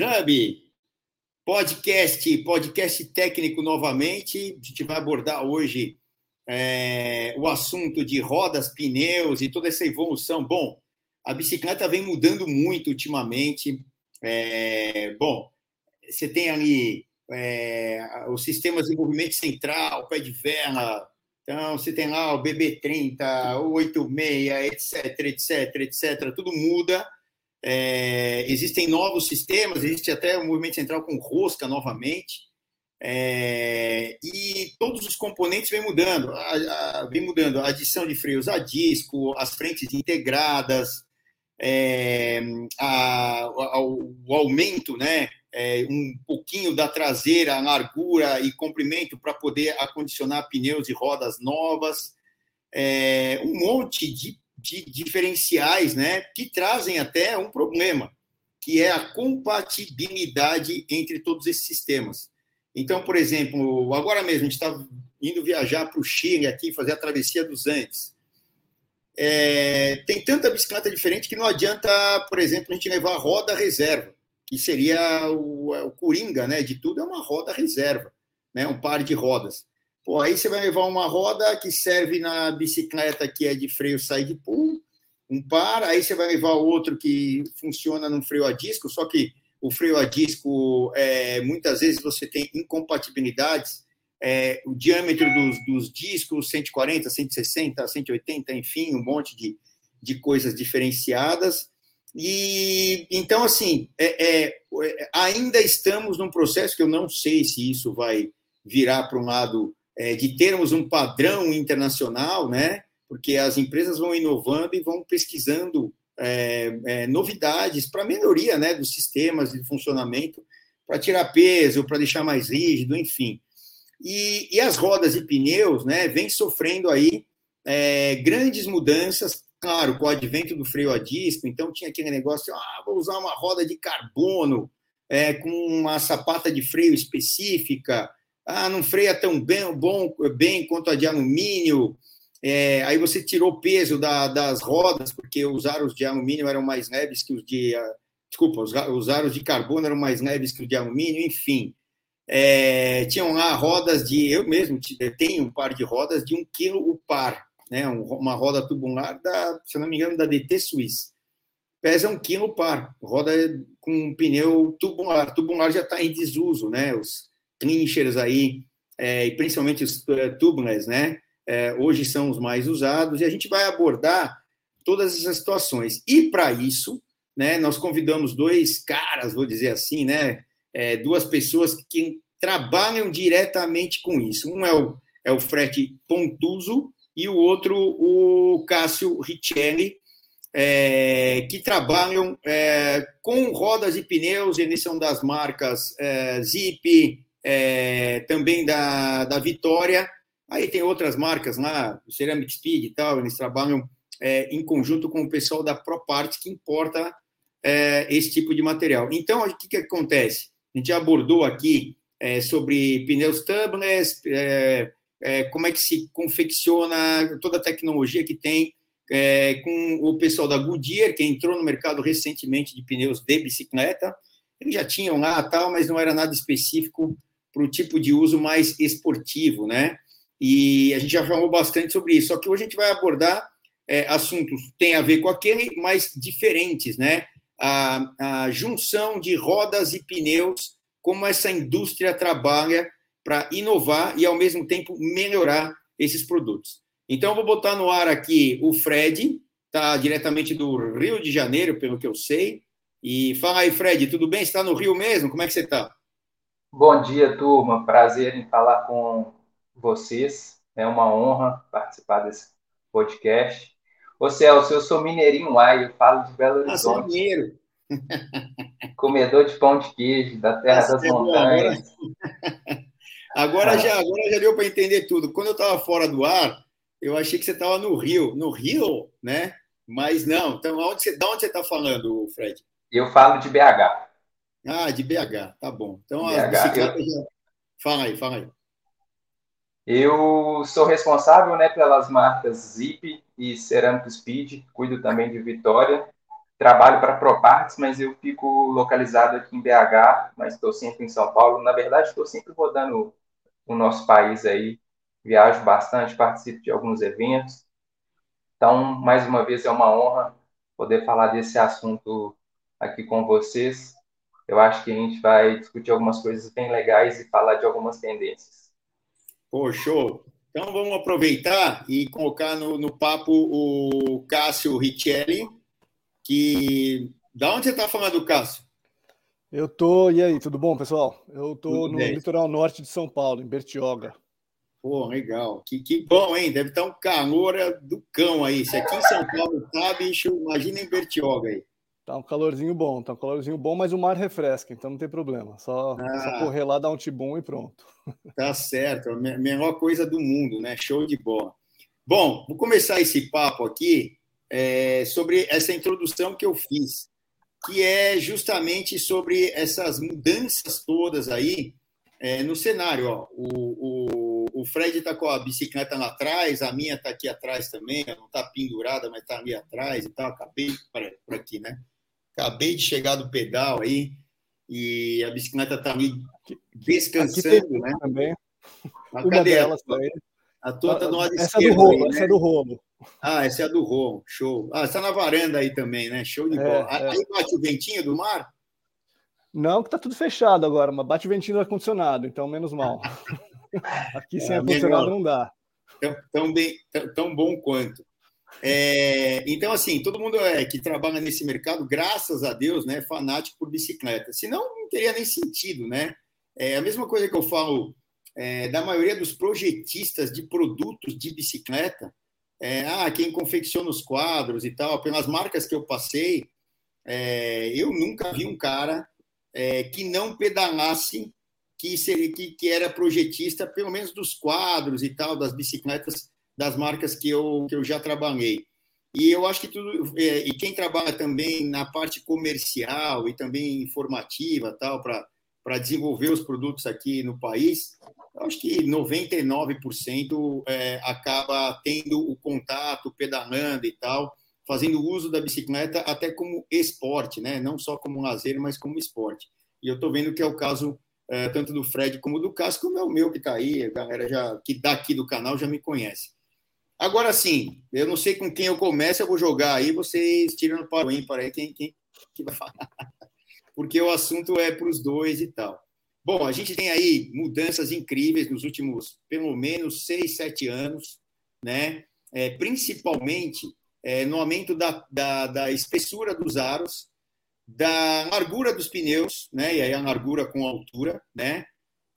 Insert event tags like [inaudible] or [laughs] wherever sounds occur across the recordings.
Hub, podcast, podcast técnico novamente. A gente vai abordar hoje é, o assunto de rodas, pneus e toda essa evolução. Bom, a bicicleta vem mudando muito ultimamente. É, bom, você tem ali é, os sistemas de movimento central, pé de vela, então você tem lá o BB30, o 86, etc, etc, etc, tudo muda. É, existem novos sistemas, existe até o movimento central com rosca novamente. É, e todos os componentes vêm mudando, a, a, vem mudando a adição de freios a disco, as frentes integradas, é, a, a, o aumento, né, é, um pouquinho da traseira, largura e comprimento para poder acondicionar pneus e rodas novas, é, um monte de, de diferenciais, né, que trazem até um problema, que é a compatibilidade entre todos esses sistemas. Então, por exemplo, agora mesmo a gente está indo viajar para o Chile aqui, fazer a travessia dos Andes. É, tem tanta bicicleta diferente que não adianta, por exemplo, a gente levar roda reserva, que seria o, o coringa né, de tudo, é uma roda reserva, né, um par de rodas. Pô, aí você vai levar uma roda que serve na bicicleta que é de freio side pull, um par, aí você vai levar outro que funciona no freio a disco, só que o freio a disco, é, muitas vezes você tem incompatibilidades é, o diâmetro dos, dos, discos, 140, 160, 180, enfim, um monte de, de coisas diferenciadas. E então, assim, é, é, ainda estamos num processo que eu não sei se isso vai virar para um lado é, de termos um padrão internacional, né? Porque as empresas vão inovando e vão pesquisando é, é, novidades para melhoria, né, dos sistemas de funcionamento, para tirar peso, para deixar mais rígido, enfim. E, e as rodas e pneus né, vêm sofrendo aí é, grandes mudanças, claro, com o advento do freio a disco, então tinha aquele negócio, ah, vou usar uma roda de carbono é, com uma sapata de freio específica, ah, não freia tão bem, bom, bem quanto a de alumínio, é, aí você tirou peso da, das rodas, porque os aros de alumínio eram mais leves que os de. Uh, desculpa, os, os, aros de carbono eram mais leves que os de alumínio, enfim. É, tinham lá rodas de. Eu mesmo tenho um par de rodas de um quilo o par, né? Uma roda tubular, da, se não me engano, da DT Suisse. Pesa um quilo o par, roda com um pneu tubular. Tubular já está em desuso, né? Os clinchers aí, é, e principalmente os uh, tubeless, né? É, hoje são os mais usados, e a gente vai abordar todas essas situações. E para isso, né, nós convidamos dois caras, vou dizer assim, né? é, duas pessoas que trabalham diretamente com isso. Um é o, é o Fred Pontuso e o outro o Cássio Richelli, é, que trabalham é, com rodas e pneus, eles são das marcas é, Zip, é, também da, da Vitória. Aí tem outras marcas lá, o Ceramic Speed e tal, eles trabalham é, em conjunto com o pessoal da ProParts, que importa é, esse tipo de material. Então, o que, que acontece? A gente abordou aqui é, sobre pneus tubeless, é, é, como é que se confecciona toda a tecnologia que tem é, com o pessoal da Goodyear, que entrou no mercado recentemente de pneus de bicicleta. Eles já tinham lá tal, mas não era nada específico para o tipo de uso mais esportivo, né? E a gente já falou bastante sobre isso. Só que hoje a gente vai abordar é, assuntos que têm a ver com aquele, mas diferentes, né? a, a junção de rodas e pneus, como essa indústria trabalha para inovar e, ao mesmo tempo, melhorar esses produtos. Então, vou botar no ar aqui o Fred, está diretamente do Rio de Janeiro, pelo que eu sei. E fala aí, Fred, tudo bem? Você está no Rio mesmo? Como é que você está? Bom dia, turma. Prazer em falar com vocês. É uma honra participar desse podcast. Ô Celso, eu sou mineirinho lá e eu falo de Belo Horizonte. Ah, sou mineiro. [laughs] Comedor de pão de queijo, da terra das montanhas. Agora, [laughs] agora, já, agora já deu para entender tudo. Quando eu estava fora do ar, eu achei que você estava no Rio. No Rio, né? Mas não. Então, onde você, de onde você está falando, Fred? Eu falo de BH. Ah, de BH, tá bom. Então, BH, as bicicletas eu... já... Fala aí, fala aí. Eu sou responsável né, pelas marcas Zip e Ceramic Speed, cuido também de Vitória. trabalho para Proparts, mas eu fico localizado aqui em BH, mas estou sempre em São Paulo. Na verdade, estou sempre rodando o nosso país aí, viajo bastante, participo de alguns eventos. Então, mais uma vez, é uma honra poder falar desse assunto aqui com vocês. Eu acho que a gente vai discutir algumas coisas bem legais e falar de algumas tendências. Pô, show! Então vamos aproveitar e colocar no, no papo o Cássio Richelli, que. Da onde você está falando, Cássio? Eu tô. E aí, tudo bom, pessoal? Eu tô tudo no bem. litoral norte de São Paulo, em Bertioga. Pô, legal. Que, que bom, hein? Deve estar um calor do cão aí. Se aqui em São Paulo tá, bicho, imagina em Bertioga aí. Tá um calorzinho bom, tá um calorzinho bom, mas o mar refresca, então não tem problema. Só, ah, só correr lá, dar um tibum e pronto. [laughs] Tá certo, a melhor coisa do mundo, né? Show de bola. Bom, vou começar esse papo aqui é, sobre essa introdução que eu fiz, que é justamente sobre essas mudanças todas aí é, no cenário. Ó. O, o, o Fred está com a bicicleta lá atrás, a minha está aqui atrás também, não está pendurada, mas está ali atrás e tal. Acabei por aqui, né? Acabei de chegar do pedal aí e a bicicleta está ali descansando, né? Também. Mas Uma cadê ela? A tua está do lado essa esquerdo. É do rolo, aí, né? Essa é do rolo. Ah, essa é a do rolo, show. Ah, está na varanda aí também, né? Show de é, bola. É. Aí bate o ventinho do mar? Não, que está tudo fechado agora, mas bate o ventinho do ar-condicionado, então menos mal. [laughs] Aqui sem é, ar-condicionado não dá. Tão, tão, bem, tão, tão bom quanto. É, então, assim, todo mundo é, que trabalha nesse mercado, graças a Deus, né, é fanático por bicicleta. Senão, não teria nem sentido, né? É a mesma coisa que eu falo é, da maioria dos projetistas de produtos de bicicleta. É, ah, quem confecciona os quadros e tal, pelas marcas que eu passei, é, eu nunca vi um cara é, que não pedalasse, que, seria, que, que era projetista, pelo menos dos quadros e tal, das bicicletas das marcas que eu, que eu já trabalhei. E eu acho que tudo. É, e quem trabalha também na parte comercial e também informativa, tal, para desenvolver os produtos aqui no país, eu acho que 99% é, acaba tendo o contato, pedalando e tal, fazendo uso da bicicleta até como esporte, né? não só como lazer, mas como esporte. E eu estou vendo que é o caso é, tanto do Fred como do Cássio, como é o meu que está aí, a galera já, que daqui do canal já me conhece. Agora sim, eu não sei com quem eu começo, eu vou jogar aí, vocês tiram para o ímpar aí, quem, quem, vai falar. [laughs] Porque o assunto é para os dois e tal. Bom, a gente tem aí mudanças incríveis nos últimos, pelo menos, seis, sete anos, né? É, principalmente é, no aumento da, da, da, espessura dos aros, da largura dos pneus, né? E aí a largura com altura, né?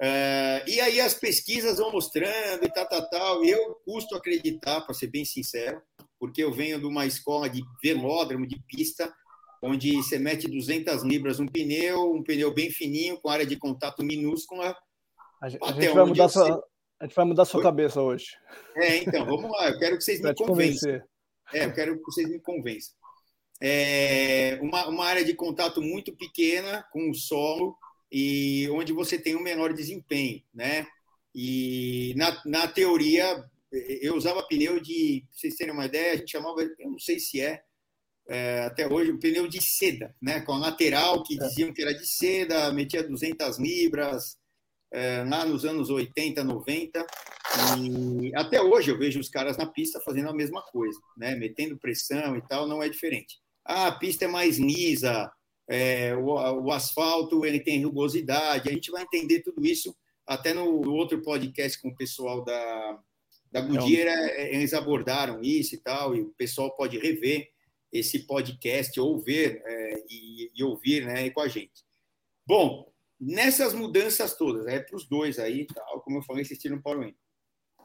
Uh, e aí as pesquisas vão mostrando e tal, tal, tal. Eu custo acreditar, para ser bem sincero, porque eu venho de uma escola de velódromo, de pista, onde você mete 200 libras um pneu, um pneu bem fininho, com área de contato minúscula. A gente, a gente vai, mudar sua, a gente vai mudar sua cabeça hoje. É, então, vamos lá. Eu quero que vocês me convençam. É, eu quero que vocês me convençam. É uma, uma área de contato muito pequena com o solo, e onde você tem um menor desempenho, né? E na, na teoria, eu usava pneu de, pra vocês terem uma ideia, a gente chamava, eu não sei se é, é até hoje, um pneu de seda, né? Com a lateral, que é. diziam que era de seda, metia 200 libras, é, lá nos anos 80, 90. E até hoje eu vejo os caras na pista fazendo a mesma coisa, né? Metendo pressão e tal, não é diferente. Ah, a pista é mais lisa, é, o, o, asfalto ele tem rugosidade, a gente vai entender tudo isso até no, no outro podcast com o pessoal da, da Goodyear, é, eles abordaram isso e tal, e o pessoal pode rever esse podcast ou ver é, e, e, ouvir né, com a gente. Bom, nessas mudanças todas, é para os dois aí, tal, como eu falei, vocês tiram para o O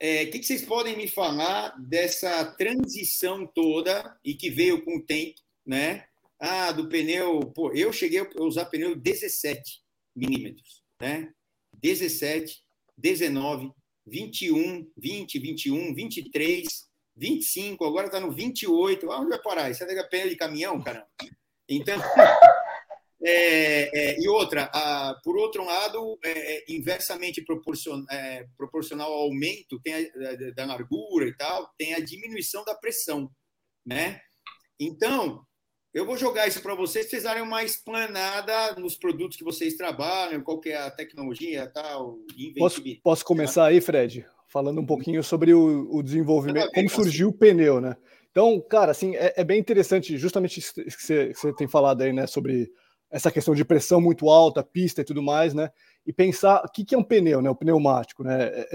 é, que, que vocês podem me falar dessa transição toda e que veio com o tempo, né? Ah, do pneu. Pô, eu cheguei a usar pneu 17 milímetros, né? 17, 19, 21, 20, 21, 23, 25, agora está no 28. Ah, onde vai parar? Isso é pneu de caminhão, caramba. Então. [laughs] É, é, e outra, a, por outro lado, é, é inversamente proporcion, é, proporcional ao aumento tem a, da largura e tal, tem a diminuição da pressão, né? Então, Eu vou jogar isso para vocês, vocês darem uma explanada nos produtos que vocês trabalham, qual que é a tecnologia, tal, posso, posso começar aí, Fred? Falando um pouquinho sobre o, o desenvolvimento, como surgiu o pneu, né? Então, cara, assim, é, é bem interessante, justamente isso que você, que você tem falado aí, né, sobre essa questão de pressão muito alta, pista e tudo mais, né? E pensar o que, que é um pneu, né? O pneumático, né? É,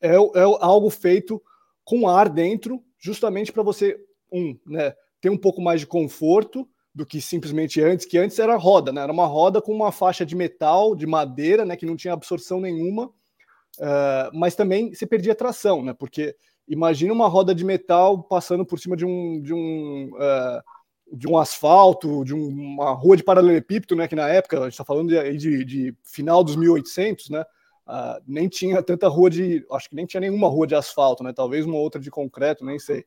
é, é, é algo feito com ar dentro, justamente para você, um, né, ter um pouco mais de conforto do que simplesmente antes, que antes era roda, né? Era uma roda com uma faixa de metal, de madeira, né? Que não tinha absorção nenhuma, uh, mas também se perdia tração, né? Porque imagina uma roda de metal passando por cima de um, de um uh, de um asfalto, de uma rua de paralelepípedo, né, que na época, a gente está falando de, de, de, final dos 1800, né, uh, nem tinha tanta rua de, acho que nem tinha nenhuma rua de asfalto, né, talvez uma outra de concreto, nem sei.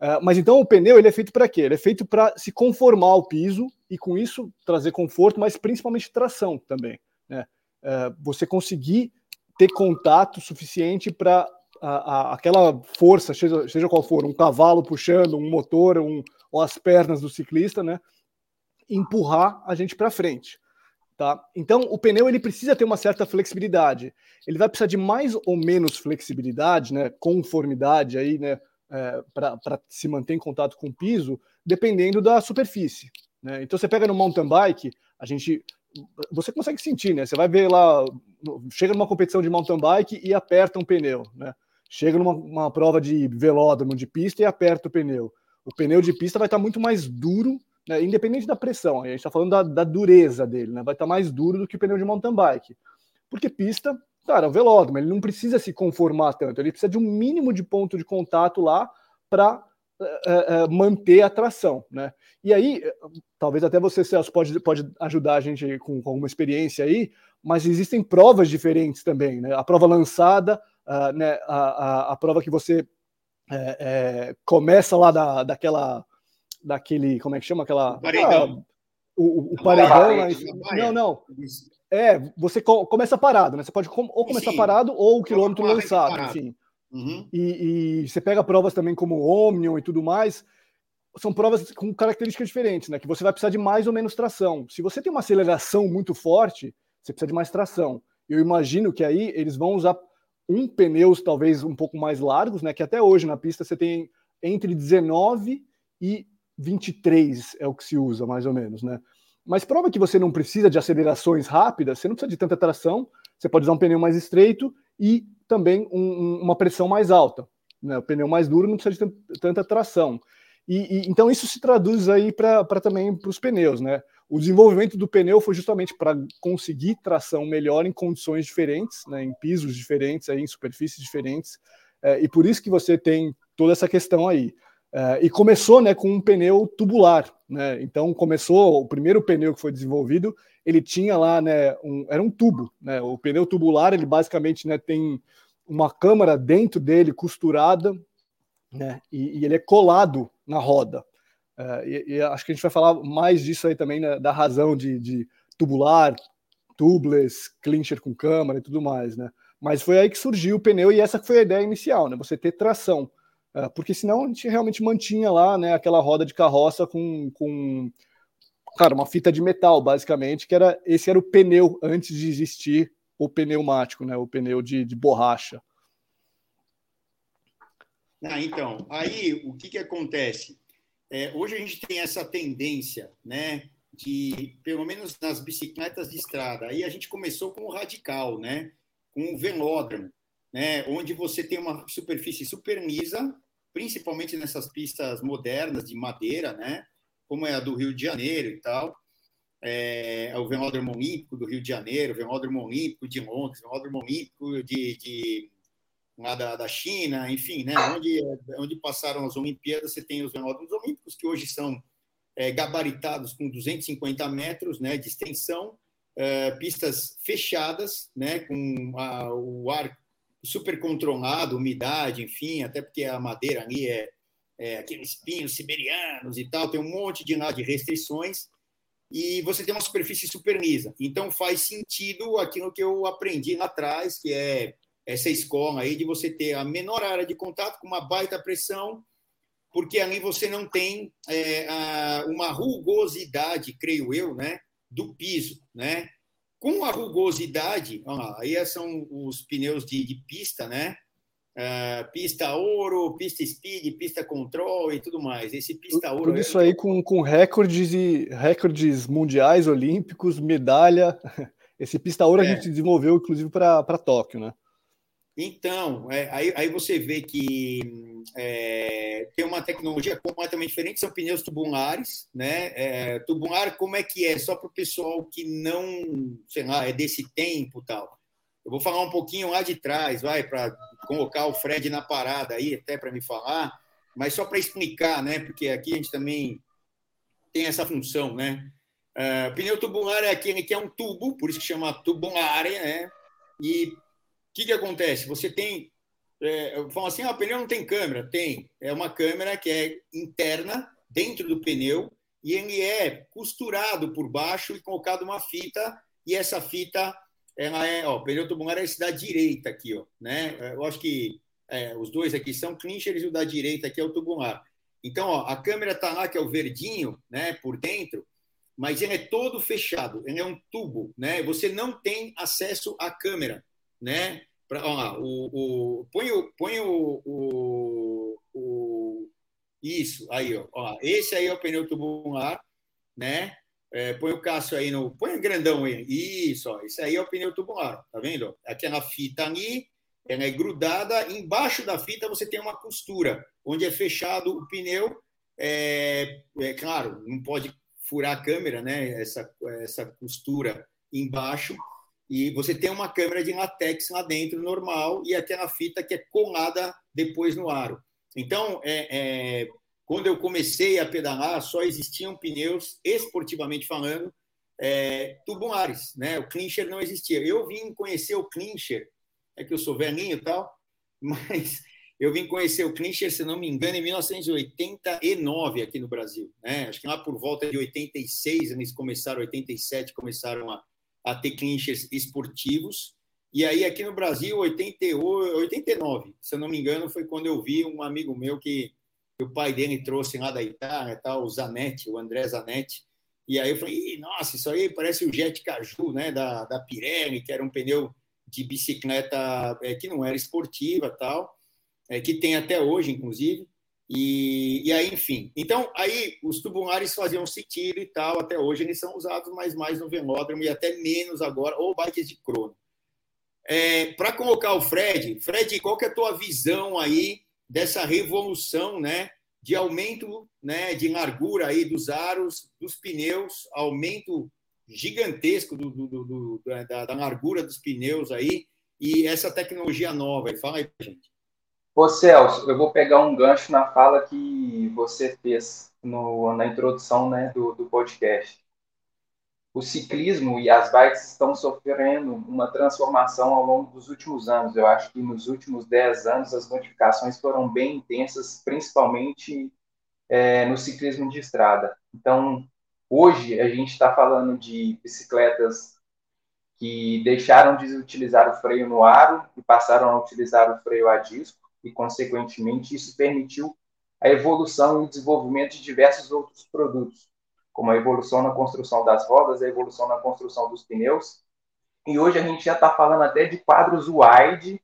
Uh, mas então o pneu ele é feito para quê? Ele é feito para se conformar ao piso e com isso trazer conforto, mas principalmente tração também. Né? Uh, você conseguir ter contato suficiente para aquela força, seja, seja qual for, um cavalo puxando, um motor, um, ou as pernas do ciclista, né? Empurrar a gente para frente. Tá? Então, o pneu ele precisa ter uma certa flexibilidade. Ele vai precisar de mais ou menos flexibilidade, né, conformidade aí, né, é, para se manter em contato com o piso, dependendo da superfície. Né? Então, você pega no mountain bike, a gente, você consegue sentir, né? Você vai ver lá, chega numa competição de mountain bike e aperta um pneu, né? Chega numa prova de velódromo de pista e aperta o pneu o pneu de pista vai estar muito mais duro, né, independente da pressão. A gente está falando da, da, dureza dele, né, vai estar mais duro do que o pneu de mountain bike. Porque pista, cara, é o velódromo, ele não precisa se conformar tanto, ele precisa de um mínimo de ponto de contato lá para é, é, manter a tração, né? E aí, talvez até você, Celso, pode, pode ajudar a gente com, com alguma experiência aí, mas existem provas diferentes também, né? A prova lançada, uh, né, a, a, a prova que você é, é, começa lá da, daquela, daquele, como é que chama aquela? Paredão. Ah, o, o paredão, não, não. É, você começa parado, né? Você pode ou começar Sim. parado ou o quilômetro lançado, enfim. Uhum. E, e, você pega provas também como Omnium e tudo mais, são provas com características diferentes, né? Que você vai precisar de mais ou menos tração. Se você tem uma aceleração muito forte, você precisa de mais tração. Eu imagino que aí eles vão usar um pneus talvez um pouco mais largos, né? Que até hoje na pista você tem entre 19 e 23 é o que se usa mais ou menos, né? Mas prova que você não precisa de acelerações rápidas, você não precisa de tanta tração, você pode usar um pneu mais estreito e também um, uma pressão mais alta. Né? O pneu mais duro não precisa de tanta tração. E, e, então isso se traduz aí para também para os pneus, né? O desenvolvimento do pneu foi justamente para conseguir tração melhor em condições diferentes, né, em pisos diferentes, aí, em superfícies diferentes, é, e por isso que você tem toda essa questão aí. É, e começou né, com um pneu tubular. Né? Então começou, o primeiro pneu que foi desenvolvido, ele tinha lá, né, um, era um tubo. Né? O pneu tubular, ele basicamente né, tem uma câmara dentro dele costurada, né, e, e ele é colado na roda. Uh, e, e, acho que a gente vai falar mais disso aí também, né, da razão de, de, tubular, tubeless, clincher com câmara e tudo mais, né? Mas foi aí que surgiu o pneu e essa foi a ideia inicial, né? Você ter tração. Uh, porque senão a gente realmente mantinha lá, né, aquela roda de carroça com, com cara, uma fita de metal, basicamente, que era esse era o pneu antes de existir o pneumático, né? O pneu de, de borracha. Ah, então, aí o que, que acontece? É, hoje a gente tem essa tendência, né, de, pelo menos nas bicicletas de estrada, aí a gente começou com o radical, né, com o velódromo, né, onde você tem uma superfície super lisa, principalmente nessas pistas modernas de madeira, né, como é a do Rio de Janeiro e tal, é, o Velódromo Olímpico do Rio de Janeiro, o Velódromo Olímpico de Londres, o Velódromo Olímpico de, de lá da, da China, enfim, né, onde, onde passaram as Olimpíadas, você tem os velódromos olímpicos, que hoje são é, gabaritados com 250 metros né, de extensão, é, pistas fechadas, né, com a, o ar super controlado, umidade, enfim, até porque a madeira ali é, é aqueles pinos siberianos e tal, tem um monte de, de restrições, e você tem uma superfície super lisa. Então faz sentido aquilo que eu aprendi lá atrás, que é essa escola aí de você ter a menor área de contato com uma baita pressão porque ali você não tem é, a, uma rugosidade, creio eu, né, do piso, né? Com a rugosidade, aí são os pneus de, de pista, né? Uh, pista ouro, pista speed, pista control e tudo mais. Esse pista ouro. Tudo é isso aí com, com recordes e recordes mundiais, olímpicos, medalha. [laughs] Esse pista ouro é. a gente desenvolveu, inclusive, para Tóquio, né? Então, é, aí, aí você vê que é, tem uma tecnologia completamente diferente, são pneus tubulares, né? É, tubular, como é que é? Só para o pessoal que não, sei lá, é desse tempo tal. Eu vou falar um pouquinho lá de trás, vai, para colocar o Fred na parada aí, até para me falar, mas só para explicar, né? Porque aqui a gente também tem essa função, né? Uh, pneu tubular é aquele que é um tubo, por isso que chama tubular, né? E que, que acontece? Você tem. É, falam assim: ah, o pneu não tem câmera. Tem. É uma câmera que é interna, dentro do pneu, e ele é costurado por baixo e colocado uma fita, e essa fita ela é. Ó, o pneu tubular é esse da direita aqui, ó, né? Eu acho que é, os dois aqui são clinchers e o da direita aqui é o tubular. Então, ó, a câmera está lá, que é o verdinho, né, por dentro, mas ele é todo fechado, ele é um tubo, né? Você não tem acesso à câmera, né? Pra, ó, o, o, põe o, põe o, o, o isso aí, ó, ó, esse aí é o pneu tubular, né? É, põe o Cássio aí no, põe o grandão aí, isso, ó, esse aí é o pneu tubular, tá vendo? Aquela fita ali, ela é grudada, embaixo da fita você tem uma costura, onde é fechado o pneu. É, é claro, não pode furar a câmera, né? Essa, essa costura embaixo. E você tem uma câmera de latex lá dentro, normal, e aquela fita que é colada depois no aro. Então, é, é, quando eu comecei a pedalar, só existiam pneus, esportivamente falando, é, tubulares, né? O clincher não existia. Eu vim conhecer o clincher, é que eu sou velhinho e tal, [laughs] mas eu vim conhecer o Clincher, se não me engano, em 1989 aqui no Brasil. Né? Acho que lá por volta de 86, eles começaram, 87, começaram a, a ter Clinchers esportivos. E aí, aqui no Brasil, 88, 89, se eu não me engano, foi quando eu vi um amigo meu que, o pai dele trouxe lá da Itália, tal, o Zanetti, o André Zanetti. E aí eu falei, nossa, isso aí parece o Jet Caju, né, da, da Pirelli, que era um pneu de bicicleta é, que não era esportiva tal é, que tem até hoje, inclusive. E, e, aí, enfim. Então, aí os tubulares faziam tiro e tal, até hoje eles são usados, mas mais no velódromo e até menos agora, ou bikes de crono. É, Para colocar o Fred, Fred, qual que é a tua visão aí dessa revolução, né, de aumento, né, de largura aí dos aros, dos pneus, aumento gigantesco do, do, do, da, da largura dos pneus aí e essa tecnologia nova. Fala aí, gente. Ô Celso, eu vou pegar um gancho na fala que você fez no, na introdução né, do, do podcast. O ciclismo e as bikes estão sofrendo uma transformação ao longo dos últimos anos. Eu acho que nos últimos 10 anos as modificações foram bem intensas, principalmente é, no ciclismo de estrada. Então, hoje a gente está falando de bicicletas que deixaram de utilizar o freio no aro e passaram a utilizar o freio a disco e, consequentemente, isso permitiu a evolução e desenvolvimento de diversos outros produtos, como a evolução na construção das rodas, a evolução na construção dos pneus. E hoje a gente já está falando até de quadros wide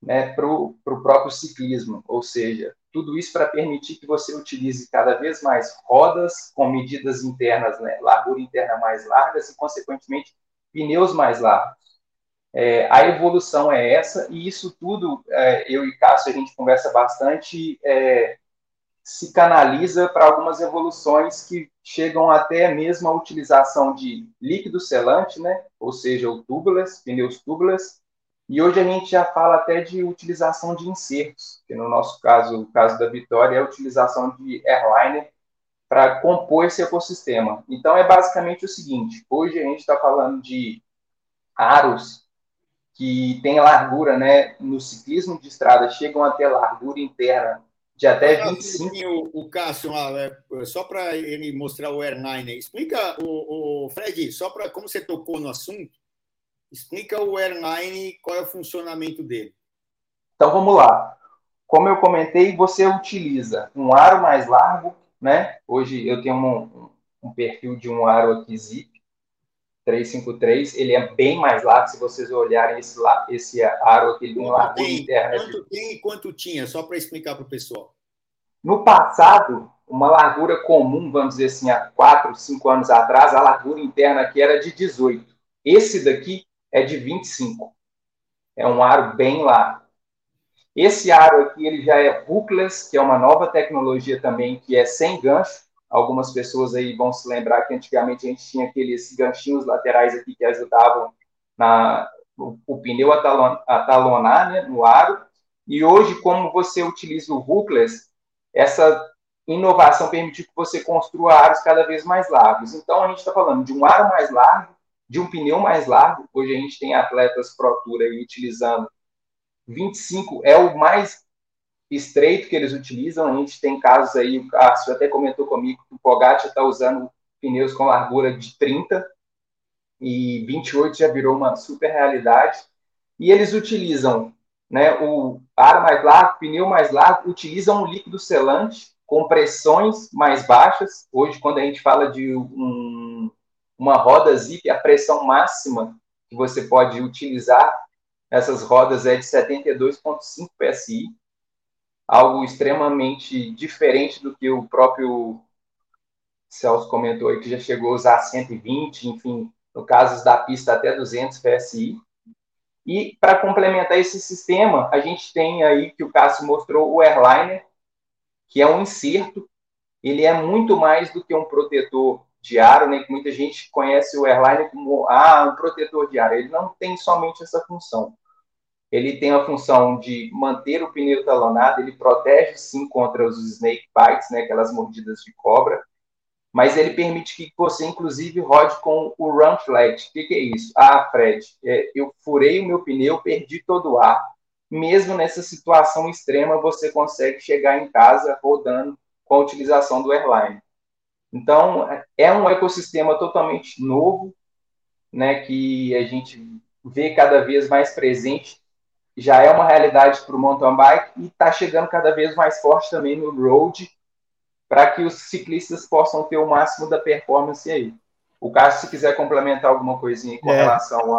né, para o próprio ciclismo, ou seja, tudo isso para permitir que você utilize cada vez mais rodas com medidas internas, né, largura interna mais largas e, consequentemente, pneus mais largos. É, a evolução é essa, e isso tudo, é, eu e Cássio, a gente conversa bastante, é, se canaliza para algumas evoluções que chegam até mesmo a utilização de líquido selante, né? ou seja, o tubeless, pneus tubeless, e hoje a gente já fala até de utilização de insertos, que no nosso caso, o caso da Vitória, é a utilização de airliner para compor esse ecossistema. Então é basicamente o seguinte: hoje a gente está falando de aros que tem largura, né, no ciclismo de estrada, chegam a ter largura interna de até 25. O, o Cássio, é, só para ele mostrar o Airline, explica, o, o Fred, só para como você tocou no assunto, explica o Airline, qual é o funcionamento dele. Então vamos lá. como eu comentei, você utiliza um aro mais largo, né? Hoje eu tenho um, um perfil de um aro aqui 353, ele é bem mais largo, se vocês olharem esse, esse aro aqui, ele tem largura interna. Quanto tem e quanto tinha, só para explicar para o pessoal. No passado, uma largura comum, vamos dizer assim, há 4, 5 anos atrás, a largura interna aqui era de 18. Esse daqui é de 25. É um aro bem largo. Esse aro aqui ele já é hookless, que é uma nova tecnologia também, que é sem gancho. Algumas pessoas aí vão se lembrar que antigamente a gente tinha aqueles ganchinhos laterais aqui que ajudavam na, o, o pneu a talonar né, no aro. E hoje, como você utiliza o hookless, essa inovação permitiu que você construa aros cada vez mais largos. Então, a gente está falando de um aro mais largo, de um pneu mais largo. Hoje a gente tem atletas Pro Tour aí utilizando 25, é o mais estreito que eles utilizam. A gente tem casos aí, o Cássio até comentou comigo que o Pogacar está usando pneus com largura de 30 e 28 já virou uma super realidade. E eles utilizam né, o aro mais largo, pneu mais largo, utilizam um líquido selante com pressões mais baixas. Hoje, quando a gente fala de um, uma roda zip, a pressão máxima que você pode utilizar nessas rodas é de 72,5 PSI, algo extremamente diferente do que o próprio Celso comentou aí, que já chegou a usar 120, enfim, no caso da pista até 200 PSI. E para complementar esse sistema, a gente tem aí que o Cássio mostrou o airliner, que é um inserto. Ele é muito mais do que um protetor de aro, né? Que muita gente conhece o airliner como ah, um protetor de aro. Ele não tem somente essa função. Ele tem a função de manter o pneu talonado, ele protege sim contra os snake bites, né, aquelas mordidas de cobra, mas ele permite que você, inclusive, rode com o run flat. O que, que é isso? Ah, Fred, é, eu furei o meu pneu, perdi todo o ar mesmo nessa situação extrema, você consegue chegar em casa rodando com a utilização do airline. Então, é um ecossistema totalmente novo, né, que a gente vê cada vez mais presente, já é uma realidade para o mountain bike e está chegando cada vez mais forte também no road, para que os ciclistas possam ter o máximo da performance aí. O Cássio, se quiser complementar alguma coisinha com é. relação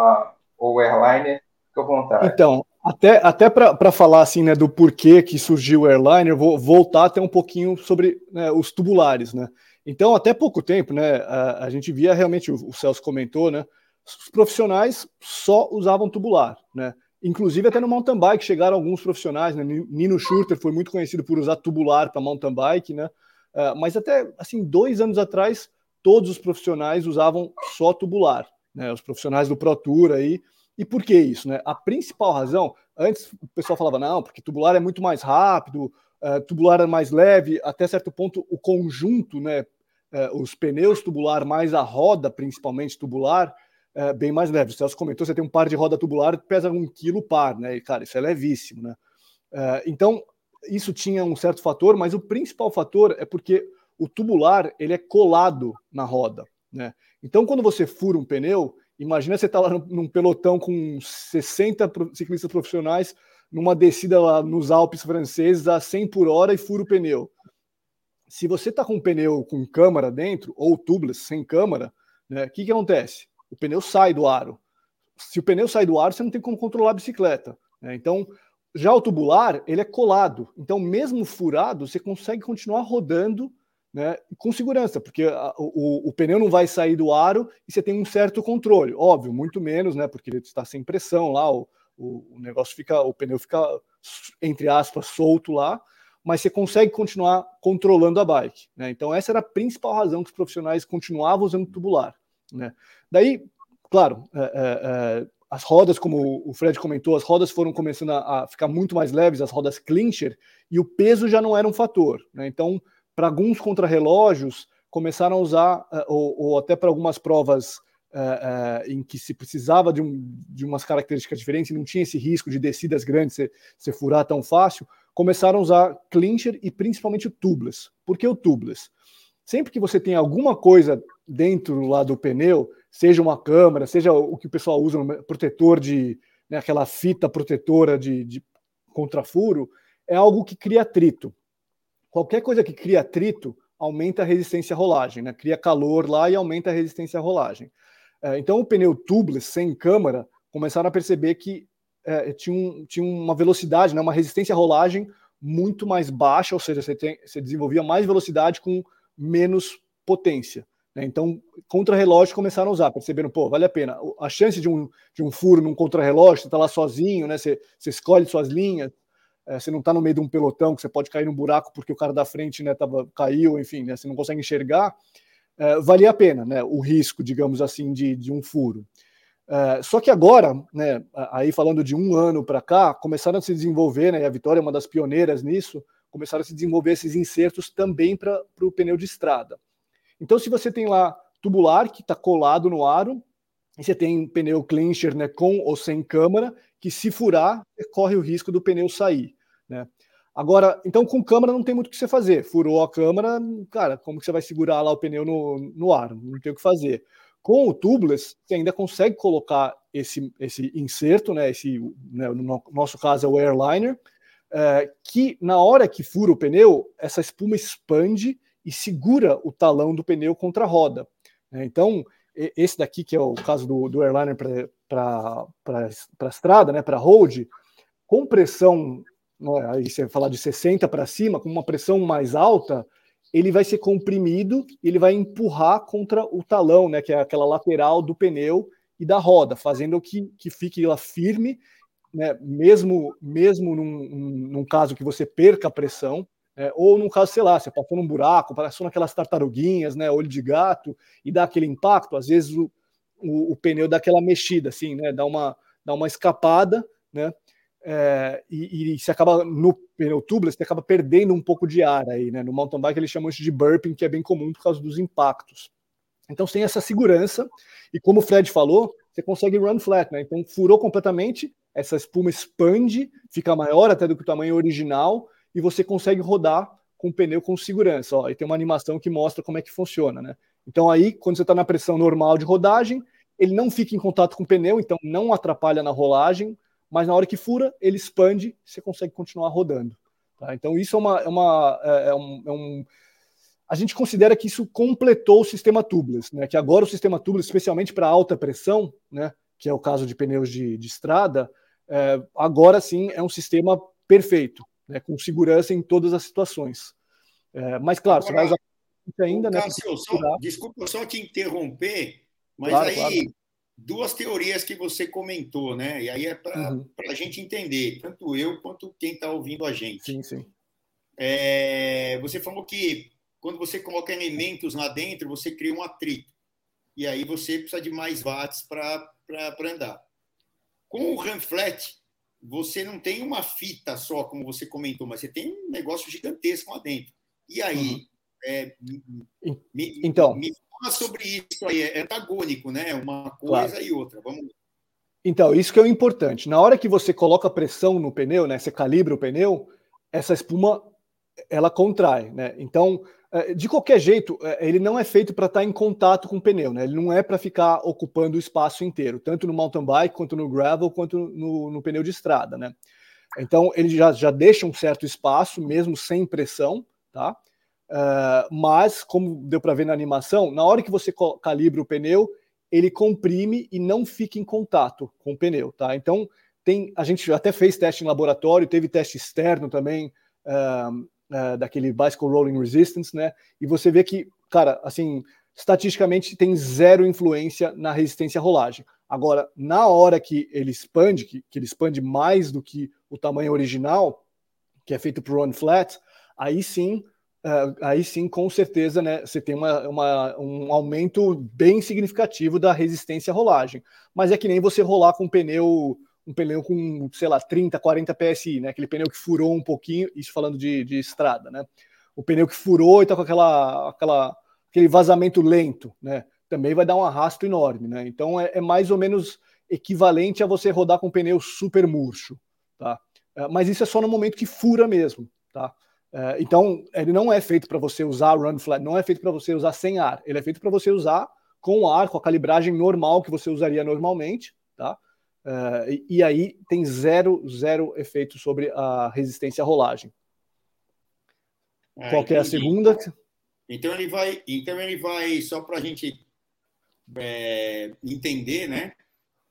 ao airliner, fica à vontade. Então, até, até para falar assim, né, do porquê que surgiu o airliner, vou voltar até um pouquinho sobre né, os tubulares, né? Então, até pouco tempo, né, a, a gente via realmente, o, o, Celso comentou, né, os profissionais só usavam tubular, né? Inclusive até no mountain bike chegaram alguns profissionais, né? Nino Schurter foi muito conhecido por usar tubular para mountain bike, né? Uh, mas até assim dois anos atrás todos os profissionais usavam só tubular, né? Os profissionais do Pro Tour aí e por que isso? Né? A principal razão, antes o pessoal falava, não, porque tubular é muito mais rápido, uh, tubular é mais leve, até certo ponto o conjunto, né, uh, os pneus tubular mais a roda, principalmente tubular, uh, bem mais leve. O Celso comentou, você tem um par de roda tubular pesa um quilo par, né? E, cara, isso é levíssimo, né? então, isso tinha um certo fator, mas o principal fator é porque o tubular ele é colado na roda, né? Então, quando você fura um pneu, Imagina você estar tá lá num pelotão com 60 ciclistas profissionais numa descida lá nos Alpes franceses a 100 por hora e fura o pneu. Se você está com um pneu com câmara dentro, ou tubeless sem câmara, né, o que, que acontece? O pneu sai do aro. Se o pneu sai do aro, você não tem como controlar a bicicleta. Né? Então, já o tubular, ele é colado. Então, mesmo furado, você consegue continuar rodando né, com segurança, porque a, o, o, pneu não vai sair do aro e você tem um certo controle, óbvio, muito menos, né, porque ele está sem pressão lá, o, o, negócio fica, o pneu fica, entre aspas, solto lá, mas você consegue continuar controlando a bike. Né? Então, essa era a principal razão que os profissionais continuavam usando tubular. Né? Daí, claro, é, é, é, as rodas, como o Fred comentou, as rodas foram começando a, a, ficar muito mais leves, as rodas clincher, e o peso já não era um fator. Né? Então, para alguns contrarrelógios, começaram a usar, eh, ou, ou até para algumas provas é, é, em que se precisava de, um, de umas características diferentes, não tinha esse risco de descidas grandes, você furar tão fácil, começaram a usar clincher e principalmente o tubeless. Por que o tubeless? Sempre que você tem alguma coisa dentro lá do pneu, seja uma câmera, seja o que o pessoal usa, um protetor de, né, aquela fita protetora de, de contra furo, é algo que cria atrito. Qualquer coisa que cria atrito aumenta a resistência à rolagem, né? cria calor lá e aumenta a resistência à rolagem. É, então, o pneu tubeless sem câmara começaram a perceber que é, tinha, um, tinha uma velocidade, né, uma resistência à rolagem muito mais baixa, ou seja, você, tem, você desenvolvia mais velocidade com menos potência. Né? Então, contra-relógio começaram a usar, perceberam, pô, vale a pena. A chance de um, de um furo num contra-relógio, você está lá sozinho, né? você, você escolhe suas linhas, é, você não está no meio de um pelotão que você pode cair num buraco porque o cara da frente né, tava, caiu, enfim, né, você não consegue enxergar, é, valia a pena né, o risco, digamos assim, de, de um furo. É, só que agora, né, aí falando de um ano para cá, começaram a se desenvolver, né, e a Vitória é uma das pioneiras nisso, começaram a se desenvolver esses insertos também para o pneu de estrada. Então, se você tem lá tubular que está colado no aro, e você tem pneu clincher né, com ou sem câmara, que se furar, corre o risco do pneu sair. Né? Agora, então com câmara não tem muito o que você fazer. Furou a câmara, cara, como que você vai segurar lá o pneu no, no ar? Não tem o que fazer. Com o tubeless, você ainda consegue colocar esse, esse inserto, né, esse, né, no nosso caso é o airliner, é, que na hora que fura o pneu, essa espuma expande e segura o talão do pneu contra a roda. Né? Então, esse daqui, que é o caso do, do airliner para a estrada, né, para road, com pressão, né, aí você falar de 60 para cima, com uma pressão mais alta, ele vai ser comprimido ele vai empurrar contra o talão, né, que é aquela lateral do pneu e da roda, fazendo que, que fique lá firme, né, mesmo, mesmo num, num caso que você perca a pressão, é, ou num caso, sei lá, você passou num buraco, passou naquelas tartaruguinhas, né, olho de gato, e dá aquele impacto, às vezes o, o, o pneu dá aquela mexida, assim, né, dá uma, dá uma escapada, né, é, e, e se acaba no pneu tubeless, você acaba perdendo um pouco de ar aí, né? No mountain bike eles chamam isso de burping, que é bem comum por causa dos impactos. Então você tem essa segurança, e como o Fred falou, você consegue run flat, né? Então furou completamente, essa espuma expande, fica maior até do que o tamanho original, e você consegue rodar com o pneu com segurança. Ó, e tem uma animação que mostra como é que funciona, né? Então aí, quando você está na pressão normal de rodagem, ele não fica em contato com o pneu, então não atrapalha na rolagem, mas na hora que fura, ele expande, você consegue continuar rodando. Tá? Então, isso é uma. É uma é, é um, é um, a gente considera que isso completou o sistema tubeless, né? que agora o sistema tubeless, especialmente para alta pressão, né? que é o caso de pneus de, de estrada, é, agora sim é um sistema perfeito, né? com segurança em todas as situações. É, mas, claro, agora, você vai ainda. Né, Cássio, só, desculpa só te interromper, mas claro, aí claro duas teorias que você comentou, né? E aí é para uhum. a gente entender, tanto eu quanto quem está ouvindo a gente. Sim, sim. É, você falou que quando você coloca elementos lá dentro, você cria um atrito. E aí você precisa de mais watts para andar. Com o run flat, você não tem uma fita só, como você comentou, mas você tem um negócio gigantesco lá dentro. E aí, uhum. é, me, então, me fala sobre isso aí, é antagônico, né? Uma coisa claro. e outra. Vamos então, isso que é o importante. Na hora que você coloca pressão no pneu, né, você calibra o pneu, essa espuma ela contrai, né? Então, de qualquer jeito, é, ele não é feito para estar tá em contato com o pneu, né? Ele não é para ficar ocupando o espaço inteiro, tanto no mountain bike, quanto no gravel, quanto no, no pneu de estrada, né? Então, ele já, já deixa um certo espaço, mesmo sem pressão, tá? Uh, mas, como deu para ver na animação, na hora que você calibra o pneu, ele comprime e não fica em contato com o pneu, tá? Então, tem, a gente até fez teste em laboratório, teve teste externo também, uh, uh, daquele Bicycle Rolling Resistance, né? E você vê que, cara, assim, estatisticamente tem zero influência na resistência à rolagem. Agora, na hora que ele expande, que, que ele expande mais do que o tamanho original, que é feito para run flat, aí sim Uh, aí sim, com certeza, né, você tem uma, uma, um aumento bem significativo da resistência à rolagem. Mas é que nem você rolar com um pneu, um pneu com, sei lá, 30, 40 PSI, né? Aquele pneu que furou um pouquinho, isso falando de, de estrada, né? O pneu que furou e tá com aquela, aquela, aquele vazamento lento, né? Também vai dar um arrasto enorme, né? Então é, é mais ou menos equivalente a você rodar com um pneu super murcho, tá? Uh, mas isso é só no momento que fura mesmo, tá? É, então, ele não é feito para você usar run flat, não é feito para você usar sem ar. Ele é feito para você usar com ar, com a calibragem normal que você usaria normalmente, tá? Uh, e, aí tem zero, zero efeito sobre a resistência à rolagem. Ah, Qual é a segunda? Então ele vai, então ele vai só para a gente é, entender, né?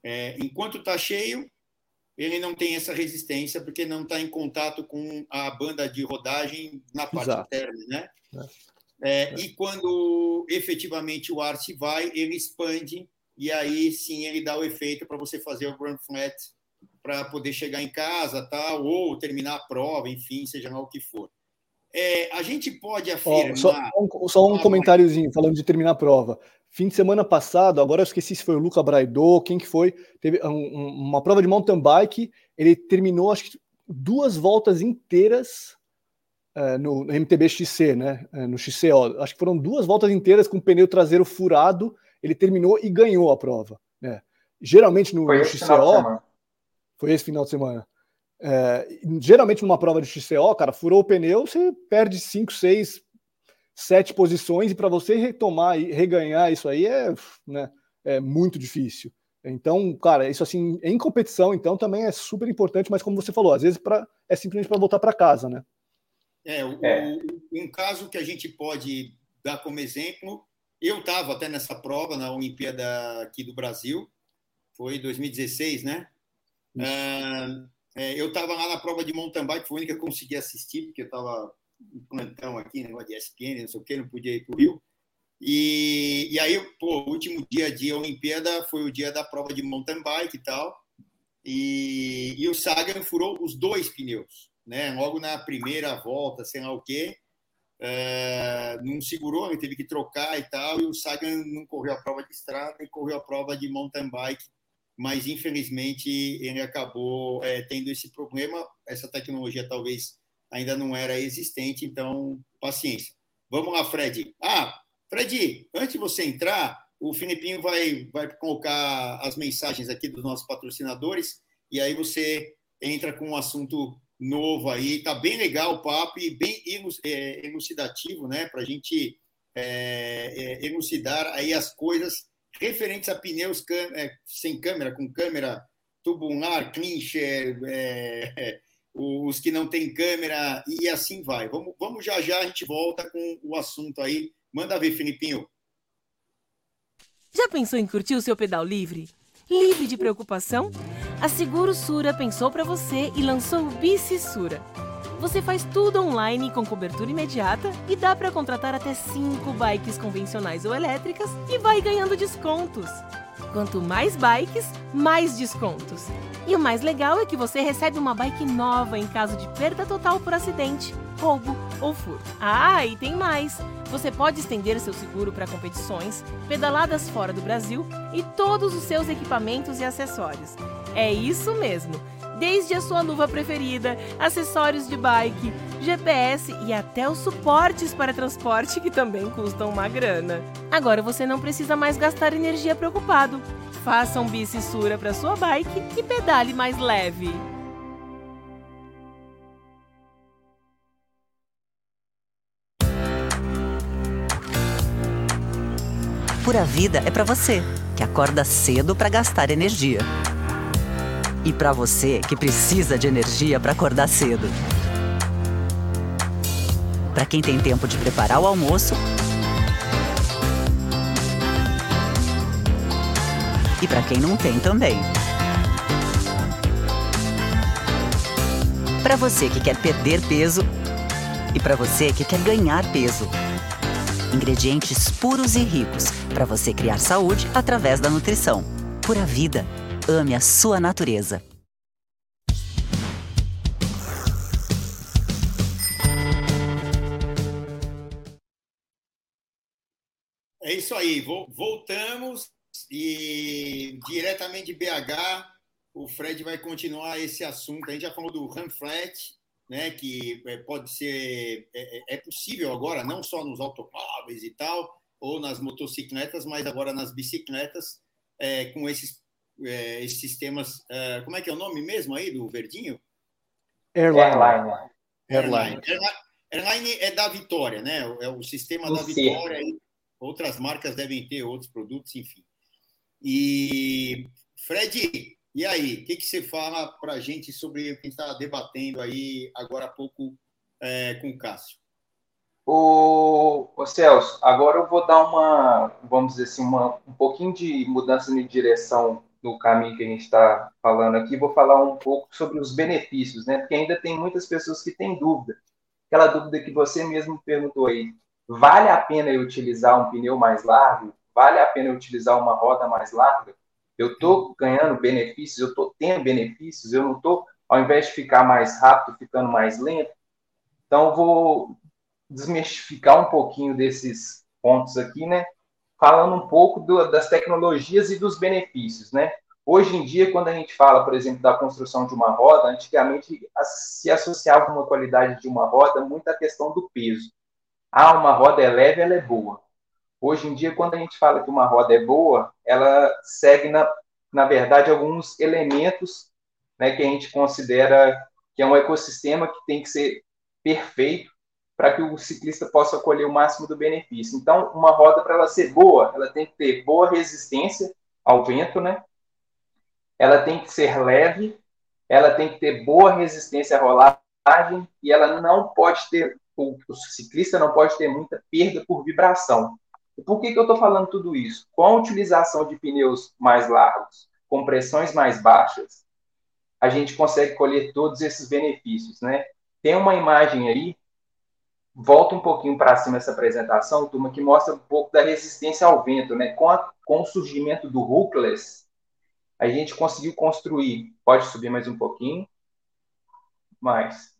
É, enquanto está cheio, ele não tem essa resistência porque não está em contato com a banda de rodagem na parte Exato. interna, né? É, é. E quando efetivamente o ar se vai, ele expande e aí sim ele dá o efeito para você fazer o run flat para poder chegar em casa, tal, ou terminar a prova, enfim, seja lá o que for. É, a gente pode afirmar. Oh, só, um, só um comentáriozinho falando de terminar a prova. Fim de semana passado, agora eu esqueci se foi o Luca Braidô, quem que foi, teve um, uma prova de mountain bike, ele terminou acho que duas voltas inteiras uh, no, no MTB XC, né? Uh, no XCO. Acho que foram duas voltas inteiras com o pneu traseiro furado ele terminou e ganhou a prova. Né? Geralmente no, no XCO. Foi esse final de semana. É, geralmente numa prova de XCO, cara, furou o pneu, você perde 5, 6, 7 posições, e para você retomar e reganhar isso aí é, né, é muito difícil. Então, cara, isso assim, em competição, então, também é super importante, mas como você falou, às vezes pra, é simplesmente para voltar para casa, né? É, o, é. O, um caso que a gente pode dar como exemplo eu estava até nessa prova na Olimpíada aqui do Brasil, foi 2016, né? Ah, é, eu estava lá na prova de mountain bike, foi a única que eu consegui assistir, porque eu estava em plantão aqui, negócio de ESPN, não sei o que, não podia ir para o Rio. E, e aí, pô, o último dia de Olimpíada foi o dia da prova de mountain bike e tal. E, e o Sagan furou os dois pneus, né? Logo na primeira volta, sei lá o quê é, não segurou, ele teve que trocar e tal, e o Sagan não correu a prova de estrada e correu a prova de mountain bike, mas infelizmente ele acabou é, tendo esse problema. Essa tecnologia talvez ainda não era existente, então paciência. Vamos lá, Fred. Ah, Fred, antes de você entrar, o Filipinho vai, vai colocar as mensagens aqui dos nossos patrocinadores e aí você entra com um assunto novo aí. Tá bem legal o papo e bem é, elucidativo, né? Para a gente é, é, elucidar aí as coisas referentes a pneus é, sem câmera, com câmera tubular, clincher, é, os que não tem câmera e assim vai. Vamos, vamos já já a gente volta com o assunto aí. Manda ver, Filipinho. Já pensou em curtir o seu pedal livre? Livre de preocupação? A Seguro Sura pensou para você e lançou o Bici Sura. Você faz tudo online com cobertura imediata e dá para contratar até 5 bikes convencionais ou elétricas e vai ganhando descontos. Quanto mais bikes, mais descontos. E o mais legal é que você recebe uma bike nova em caso de perda total por acidente, roubo ou furto. Ah, e tem mais! Você pode estender seu seguro para competições, pedaladas fora do Brasil e todos os seus equipamentos e acessórios. É isso mesmo! Desde a sua luva preferida, acessórios de bike, GPS e até os suportes para transporte que também custam uma grana. Agora você não precisa mais gastar energia preocupado. Faça um bicissura para sua bike e pedale mais leve. Pura Vida é para você, que acorda cedo para gastar energia. E para você que precisa de energia para acordar cedo. Para quem tem tempo de preparar o almoço. E para quem não tem também. Para você que quer perder peso e para você que quer ganhar peso. Ingredientes puros e ricos para você criar saúde através da nutrição. Pura vida. Ame a sua natureza. É isso aí. Voltamos e diretamente de BH, o Fred vai continuar esse assunto. A gente já falou do run flat, né, que é, pode ser é, é, é possível agora não só nos automóveis e tal, ou nas motocicletas, mas agora nas bicicletas é, com esses é, esses sistemas. É, como é que é o nome mesmo aí do verdinho? Airline. Airline. Airline. Airline é da Vitória, né? É o sistema da Vitória. Outras marcas devem ter outros produtos, enfim. E Fred, E aí, o que, que você fala para a gente sobre o que está debatendo aí agora há pouco é, com o Cássio? O, o, Celso, agora eu vou dar uma, vamos dizer assim, uma, um pouquinho de mudança de direção no caminho que a gente está falando aqui. Vou falar um pouco sobre os benefícios, né? Porque ainda tem muitas pessoas que têm dúvida. Aquela dúvida que você mesmo perguntou aí: vale a pena eu utilizar um pneu mais largo? Vale a pena eu utilizar uma roda mais larga? Eu estou ganhando benefícios, eu estou tendo benefícios, eu não estou, ao invés de ficar mais rápido, ficando mais lento. Então, vou desmistificar um pouquinho desses pontos aqui, né? Falando um pouco do, das tecnologias e dos benefícios, né? Hoje em dia, quando a gente fala, por exemplo, da construção de uma roda, antigamente se associava uma qualidade de uma roda muito à questão do peso. Ah, uma roda é leve, ela é boa. Hoje em dia, quando a gente fala que uma roda é boa, ela segue, na, na verdade, alguns elementos né, que a gente considera que é um ecossistema que tem que ser perfeito para que o ciclista possa colher o máximo do benefício. Então, uma roda, para ela ser boa, ela tem que ter boa resistência ao vento, né? Ela tem que ser leve, ela tem que ter boa resistência à rolagem e ela não pode ter, o, o ciclista não pode ter muita perda por vibração. Por que, que eu estou falando tudo isso? Com a utilização de pneus mais largos, com pressões mais baixas, a gente consegue colher todos esses benefícios, né? Tem uma imagem aí volta um pouquinho para cima essa apresentação, turma, que mostra um pouco da resistência ao vento, né? Com, a, com o surgimento do hookless, a gente conseguiu construir. Pode subir mais um pouquinho. Mais.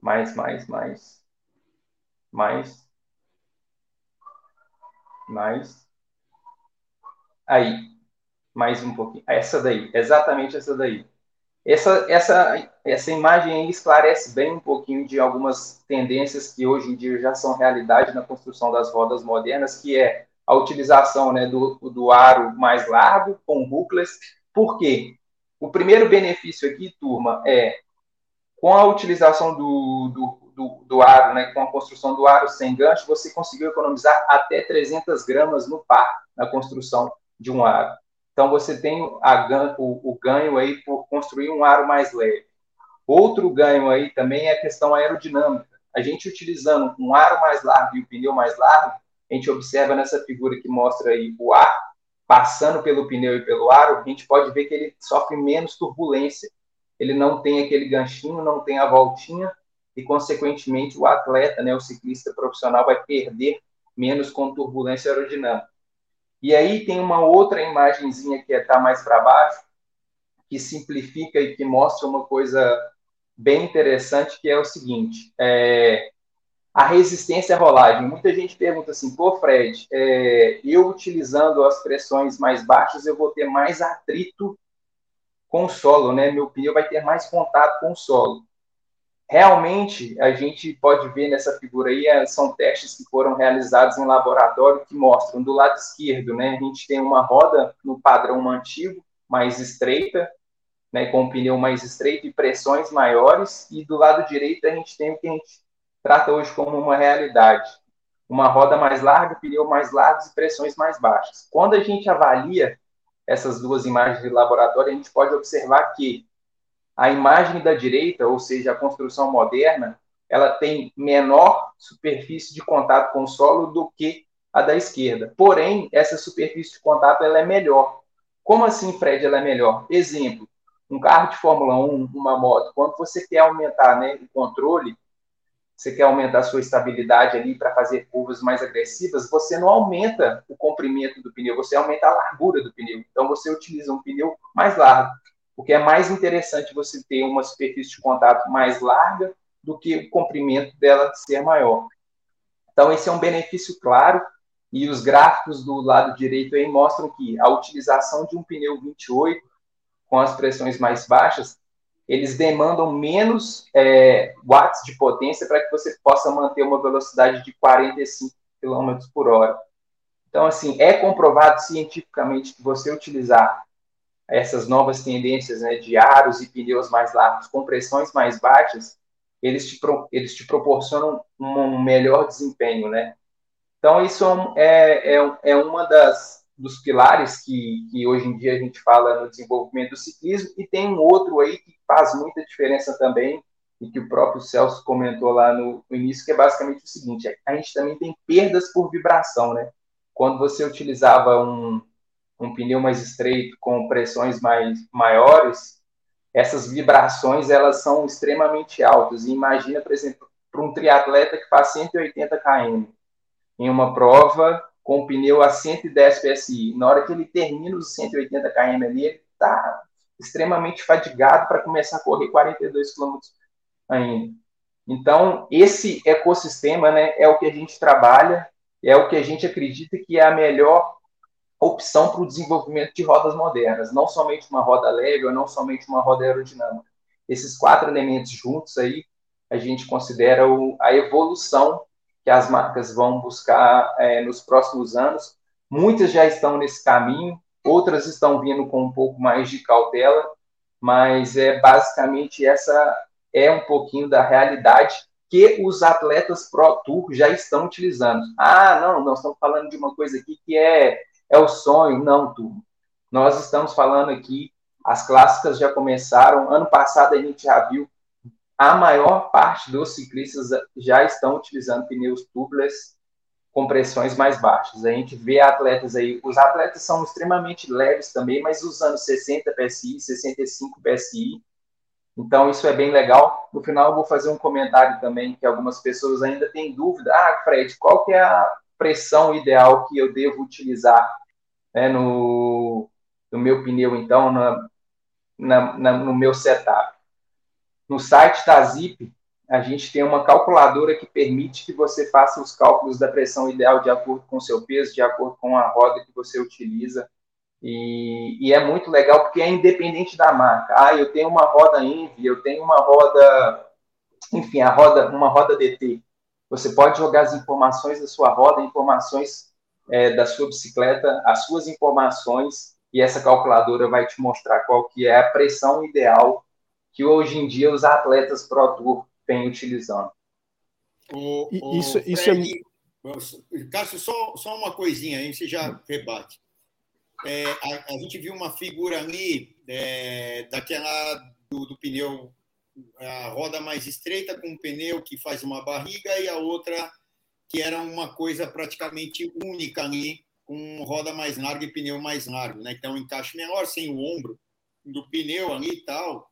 Mais, mais, mais. Mais. Mais. Aí. Mais um pouquinho. Essa daí. Exatamente essa daí. Essa, essa, essa imagem aí esclarece bem um pouquinho de algumas tendências que hoje em dia já são realidade na construção das rodas modernas, que é a utilização né, do, do aro mais largo com hookless. Por quê? O primeiro benefício aqui, turma, é com a utilização do, do, do, do aro, né, com a construção do aro sem gancho, você conseguiu economizar até 300 gramas no par na construção de um aro. Então, você tem a, o, o ganho aí por construir um aro mais leve. Outro ganho aí também é a questão aerodinâmica. A gente utilizando um aro mais largo e o um pneu mais largo, a gente observa nessa figura que mostra aí o ar passando pelo pneu e pelo aro, a gente pode ver que ele sofre menos turbulência. Ele não tem aquele ganchinho, não tem a voltinha e, consequentemente, o atleta, né, o ciclista profissional, vai perder menos com turbulência aerodinâmica. E aí tem uma outra imagenzinha que está mais para baixo, que simplifica e que mostra uma coisa bem interessante, que é o seguinte, é, a resistência à rolagem. Muita gente pergunta assim, pô, Fred, é, eu utilizando as pressões mais baixas, eu vou ter mais atrito com o solo, né? Meu pneu vai ter mais contato com o solo realmente a gente pode ver nessa figura aí é, são testes que foram realizados em laboratório que mostram do lado esquerdo, né, a gente tem uma roda no padrão antigo, mais estreita, né, com um pneu mais estreito e pressões maiores, e do lado direito a gente tem o que a gente trata hoje como uma realidade, uma roda mais larga, pneu mais largos e pressões mais baixas. Quando a gente avalia essas duas imagens de laboratório, a gente pode observar que a imagem da direita, ou seja, a construção moderna, ela tem menor superfície de contato com o solo do que a da esquerda. Porém, essa superfície de contato ela é melhor. Como assim, Fred, ela é melhor? Exemplo, um carro de Fórmula 1, uma moto, quando você quer aumentar né, o controle, você quer aumentar a sua estabilidade ali para fazer curvas mais agressivas, você não aumenta o comprimento do pneu, você aumenta a largura do pneu. Então, você utiliza um pneu mais largo porque é mais interessante você ter uma superfície de contato mais larga do que o comprimento dela ser maior. Então, esse é um benefício claro, e os gráficos do lado direito aí mostram que a utilização de um pneu 28 com as pressões mais baixas, eles demandam menos é, watts de potência para que você possa manter uma velocidade de 45 km por hora. Então, assim, é comprovado cientificamente que você utilizar essas novas tendências né, de aros e pneus mais largos com pressões mais baixas, eles te, eles te proporcionam um melhor desempenho, né? Então, isso é, é, é uma das, dos pilares que, que hoje em dia a gente fala no desenvolvimento do ciclismo, e tem um outro aí que faz muita diferença também, e que o próprio Celso comentou lá no, no início, que é basicamente o seguinte: é a gente também tem perdas por vibração, né? Quando você utilizava um, um pneu mais estreito com pressões mais maiores, essas vibrações elas são extremamente altas. E imagina, por exemplo, para um triatleta que faz 180 km em uma prova com pneu a 110 PSI. Na hora que ele termina os 180 km ali, ele está extremamente fadigado para começar a correr 42 km ainda. Então, esse ecossistema né, é o que a gente trabalha, é o que a gente acredita que é a melhor opção para o desenvolvimento de rodas modernas, não somente uma roda leve ou não somente uma roda aerodinâmica. Esses quatro elementos juntos aí, a gente considera o, a evolução que as marcas vão buscar é, nos próximos anos. Muitas já estão nesse caminho, outras estão vindo com um pouco mais de cautela, mas é basicamente essa é um pouquinho da realidade que os atletas Pro Tour já estão utilizando. Ah, não, nós estamos falando de uma coisa aqui que é, é o sonho. Não, turma. Nós estamos falando aqui, as clássicas já começaram. Ano passado a gente já viu a maior parte dos ciclistas já estão utilizando pneus tubeless com pressões mais baixas. A gente vê atletas aí, os atletas são extremamente leves também, mas usando 60 PSI, 65 PSI. Então isso é bem legal. No final eu vou fazer um comentário também que algumas pessoas ainda têm dúvida. Ah, Fred, qual que é a pressão ideal que eu devo utilizar né, no, no meu pneu, então, na, na, na, no meu setup? No site da Zip, a gente tem uma calculadora que permite que você faça os cálculos da pressão ideal de acordo com o seu peso, de acordo com a roda que você utiliza. E, e, é muito legal porque é independente da marca. Ah, eu tenho uma roda Envy, eu tenho uma roda, enfim, a roda, uma roda DT. Você pode jogar as informações da sua roda, informações é, da sua bicicleta, as suas informações, e essa calculadora vai te mostrar qual que é a pressão ideal que hoje em dia os atletas Pro Tour vêm utilizando. O, o isso, Fred, isso é... Cássio, só, só uma coisinha aí, você já rebate. É, a, a, gente viu uma figura ali é, daquela do, do, pneu, a roda mais estreita com um pneu que faz uma barriga e a outra que era uma coisa praticamente única ali, com roda mais larga e pneu mais largo, né? Então, encaixe menor, sem o ombro do pneu ali e tal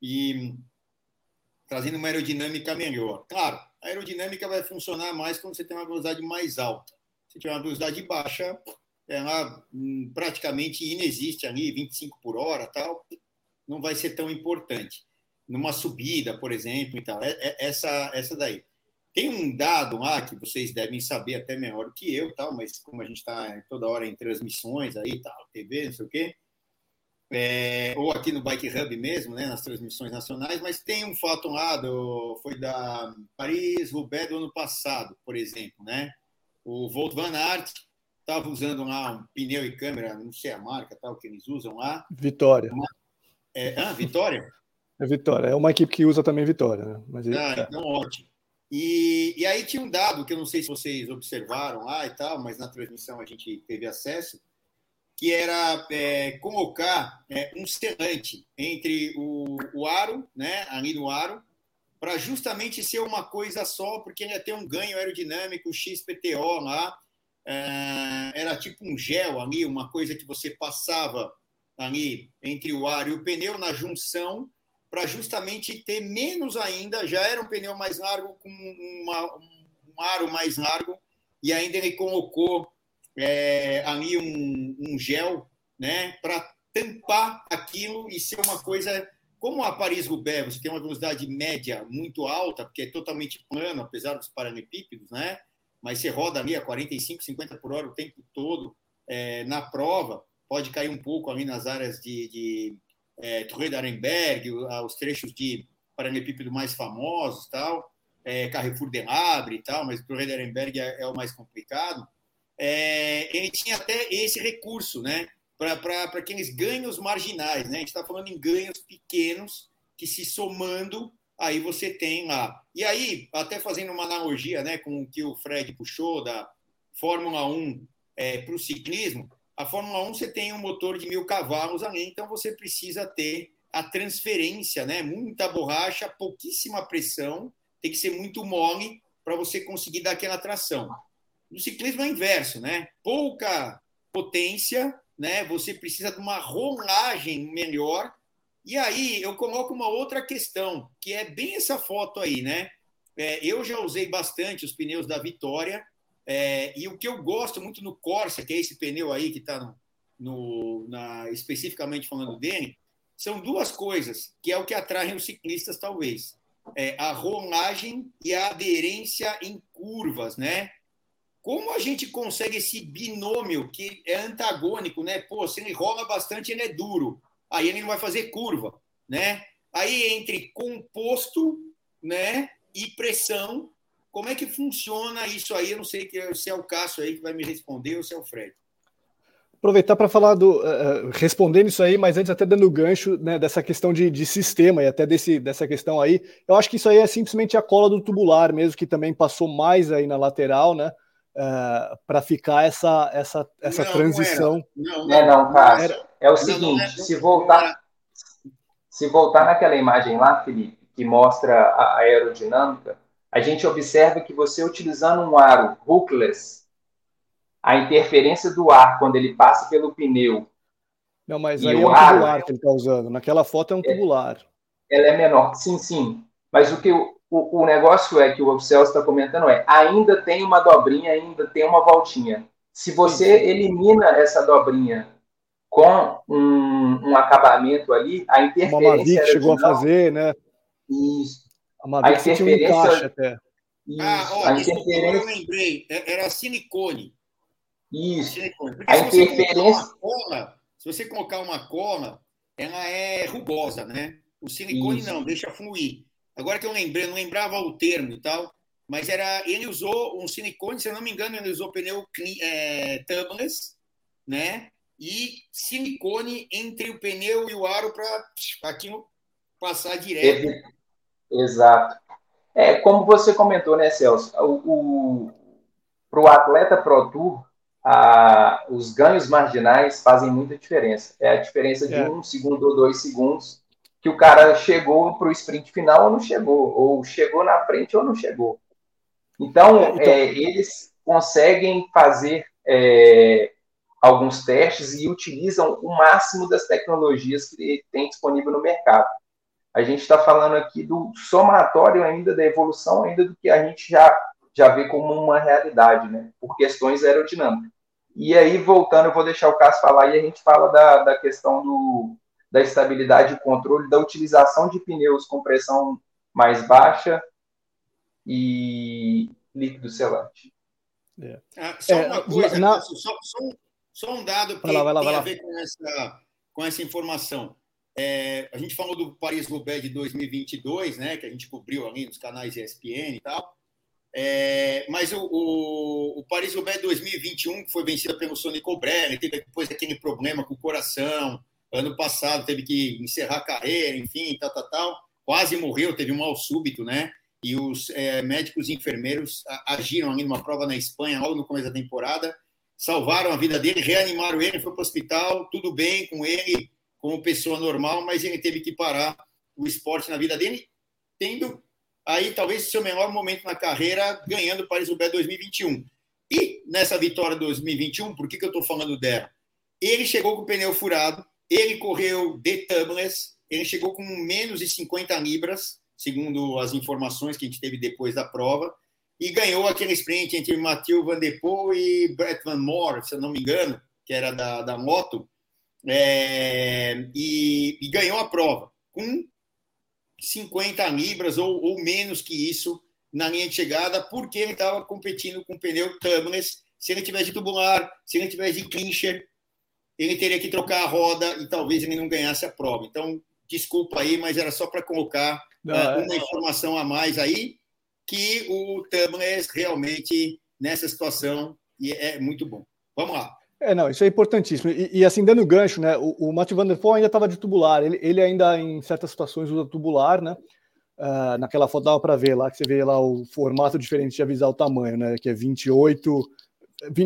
e trazendo uma aerodinâmica melhor. Claro, a aerodinâmica vai funcionar mais quando você tem uma velocidade mais alta. Se tiver uma velocidade baixa, ela hum, praticamente inexiste ali, 25 por hora, tal, não vai ser tão importante. Numa subida, por exemplo, então, é, é essa essa daí. Tem um dado lá que vocês devem saber até melhor que eu, tal, mas como a gente está toda hora em transmissões aí, tal, TV, não sei o quê, é, ou aqui no Bike Hub mesmo, né, nas transmissões nacionais, mas tem um fato lá, do, foi da Paris-Roubaix do ano passado, por exemplo, né? O Volt Van Aert estava usando lá um pneu e câmera, não sei a marca, tal, que eles usam lá. Vitória. Uma, é, ah, Vitória? É Vitória, é uma equipe que usa também Vitória, né? Mas ah, é. então ótimo. E, e aí tinha um dado que eu não sei se vocês observaram lá e tal, mas na transmissão a gente teve acesso, que era é, colocar é, um selante entre o, o, aro, né, ali no aro, para justamente ser uma coisa só, porque ele ia ter um ganho aerodinâmico XPTO lá, é, era tipo um gel ali, uma coisa que você passava ali entre o aro e o pneu na junção, para justamente ter menos ainda, já era um pneu mais largo com uma, um aro mais largo, e ainda ele colocou é, ali um, um gel né, para tampar aquilo e ser uma coisa como a Paris-Roubaix, você tem uma velocidade média muito alta, porque é totalmente plano, apesar dos paralelepípedos, né? Mas você roda ali a 45, 50 por hora o tempo todo é, na prova, pode cair um pouco ali nas áreas de, de é, Torre d'Arenberg, os trechos de paralelepípedo mais famosos, tal, é, Carrefour de Labre e tal, mas Torre d'Arenberg é, é o mais complicado é, ele tinha até esse recurso, né? Para aqueles ganhos marginais, né? A gente está falando em ganhos pequenos que se somando, aí você tem lá. E aí, até fazendo uma analogia né, com o que o Fred puxou da Fórmula 1 é, para o ciclismo, A Fórmula 1 você tem um motor de mil cavalos ali, então você precisa ter a transferência, né? Muita borracha, pouquíssima pressão, tem que ser muito mole para você conseguir dar aquela tração. No ciclismo é inverso, né? Pouca potência, né? Você precisa de uma rolagem melhor. E aí eu coloco uma outra questão, que é bem essa foto aí, né? É, eu já usei bastante os pneus da Vitória, é, e o que eu gosto muito no Corsa, que é esse pneu aí que está no, no, na, especificamente falando dele, são duas coisas, que é o que atraem os ciclistas, talvez. É, a rolagem e a aderência em curvas, né? Como a gente consegue esse binômio que é antagônico, né? Pô, se ele rola bastante, ele é duro. Aí ele não vai fazer curva, né? Aí entre composto, né, e pressão, como é que funciona isso aí? Eu não sei se é o Cássio aí que vai me responder ou se é o Fred. Aproveitar para falar do. Uh, respondendo isso aí, mas antes até dando gancho né, dessa questão de, de, sistema e até desse, dessa questão aí, eu acho que isso aí é simplesmente a cola do tubular mesmo, que também passou mais aí na lateral, né? Uh, para ficar essa, essa, essa não, transição. Não, não, é, não, Cássio. É o seguinte, se voltar. Se voltar naquela imagem lá, Felipe, que mostra a aerodinâmica, a gente observa que você utilizando um aro hookless, a interferência do ar quando ele passa pelo pneu. Não, mas aí é um aro, tubular que ele está usando. Naquela foto é um tubular. Ela é menor, sim, sim. Mas o que o, o, o negócio é que o Celso está comentando é ainda tem uma dobrinha, ainda tem uma voltinha. Se você elimina essa dobrinha com um, um acabamento ali, a interferência. Uma Mavic chegou a fazer, né? Isso. A Mavic um encaixe até. Isso. Ah, ó, a interferência... eu lembrei. É, era silicone. Isso. Silicone. A se interferência. Você cola, se você colocar uma cola, ela é rugosa, né? O silicone Isso. não, deixa fluir. Agora que eu lembrei, eu não lembrava o termo e tal, mas era ele usou um silicone, se eu não me engano, ele usou pneu é, tubeless, né? E silicone entre o pneu e o aro para aquilo passar direto. Exato. É, como você comentou, né, Celso? O, para o atleta Pro Tour, a, os ganhos marginais fazem muita diferença. É a diferença de é. um segundo ou dois segundos que o cara chegou para o sprint final ou não chegou, ou chegou na frente ou não chegou. Então, é, então... É, eles conseguem fazer é, alguns testes e utilizam o máximo das tecnologias que tem disponível no mercado. A gente está falando aqui do somatório ainda da evolução, ainda do que a gente já, já vê como uma realidade, né? por questões aerodinâmicas. E aí, voltando, eu vou deixar o Cássio falar e a gente fala da, da questão do, da estabilidade e controle, da utilização de pneus com pressão mais baixa e líquido selante. É. Ah, só é, uma coisa, na... só, só, só, um dado que lá, lá, tem a ver com essa, com essa informação. É, a gente falou do Paris-Roubaix de 2022, né, que a gente cobriu ali nos canais ESPN e tal. É, mas o, o, o Paris-Roubaix 2021, que foi vencido pelo Sonic Cobrelli, teve depois aquele problema com o coração. Ano passado teve que encerrar a carreira, enfim, tal, tal, tal. Quase morreu, teve um mal súbito, né? E os é, médicos e enfermeiros agiram ali numa prova na Espanha, logo no começo da temporada, salvaram a vida dele, reanimaram ele, foi para o hospital, tudo bem com ele, como pessoa normal, mas ele teve que parar o esporte na vida dele, tendo aí talvez seu menor momento na carreira, ganhando o Paris-Roubaix 2021. E nessa vitória 2021, por que, que eu estou falando dela? Ele chegou com o pneu furado, ele correu de tubeless, ele chegou com menos de 50 libras, segundo as informações que a gente teve depois da prova, e ganhou aquele sprint entre Mathieu Van Der Poel e Brett Van Moor, se eu não me engano, que era da, da moto, é, e, e, ganhou a prova com 50 libras ou, ou, menos que isso na linha de chegada, porque ele estava competindo com pneu tubeless. Se ele tivesse de tubular, se ele tivesse de clincher, ele teria que trocar a roda e talvez ele não ganhasse a prova. Então, desculpa aí, mas era só para colocar não, uh, uma é... informação a mais aí, que o tubeless realmente, nessa situação, é muito bom. Vamos lá. É, não, isso é importantíssimo. E, e assim, dando gancho, né? O, o Matthew Van Der Poel ainda estava de tubular. Ele, ele ainda, em certas situações, usa tubular, né? Uh, naquela foto dava para ver lá, que você vê lá o formato diferente de avisar o tamanho, né? Que é 28,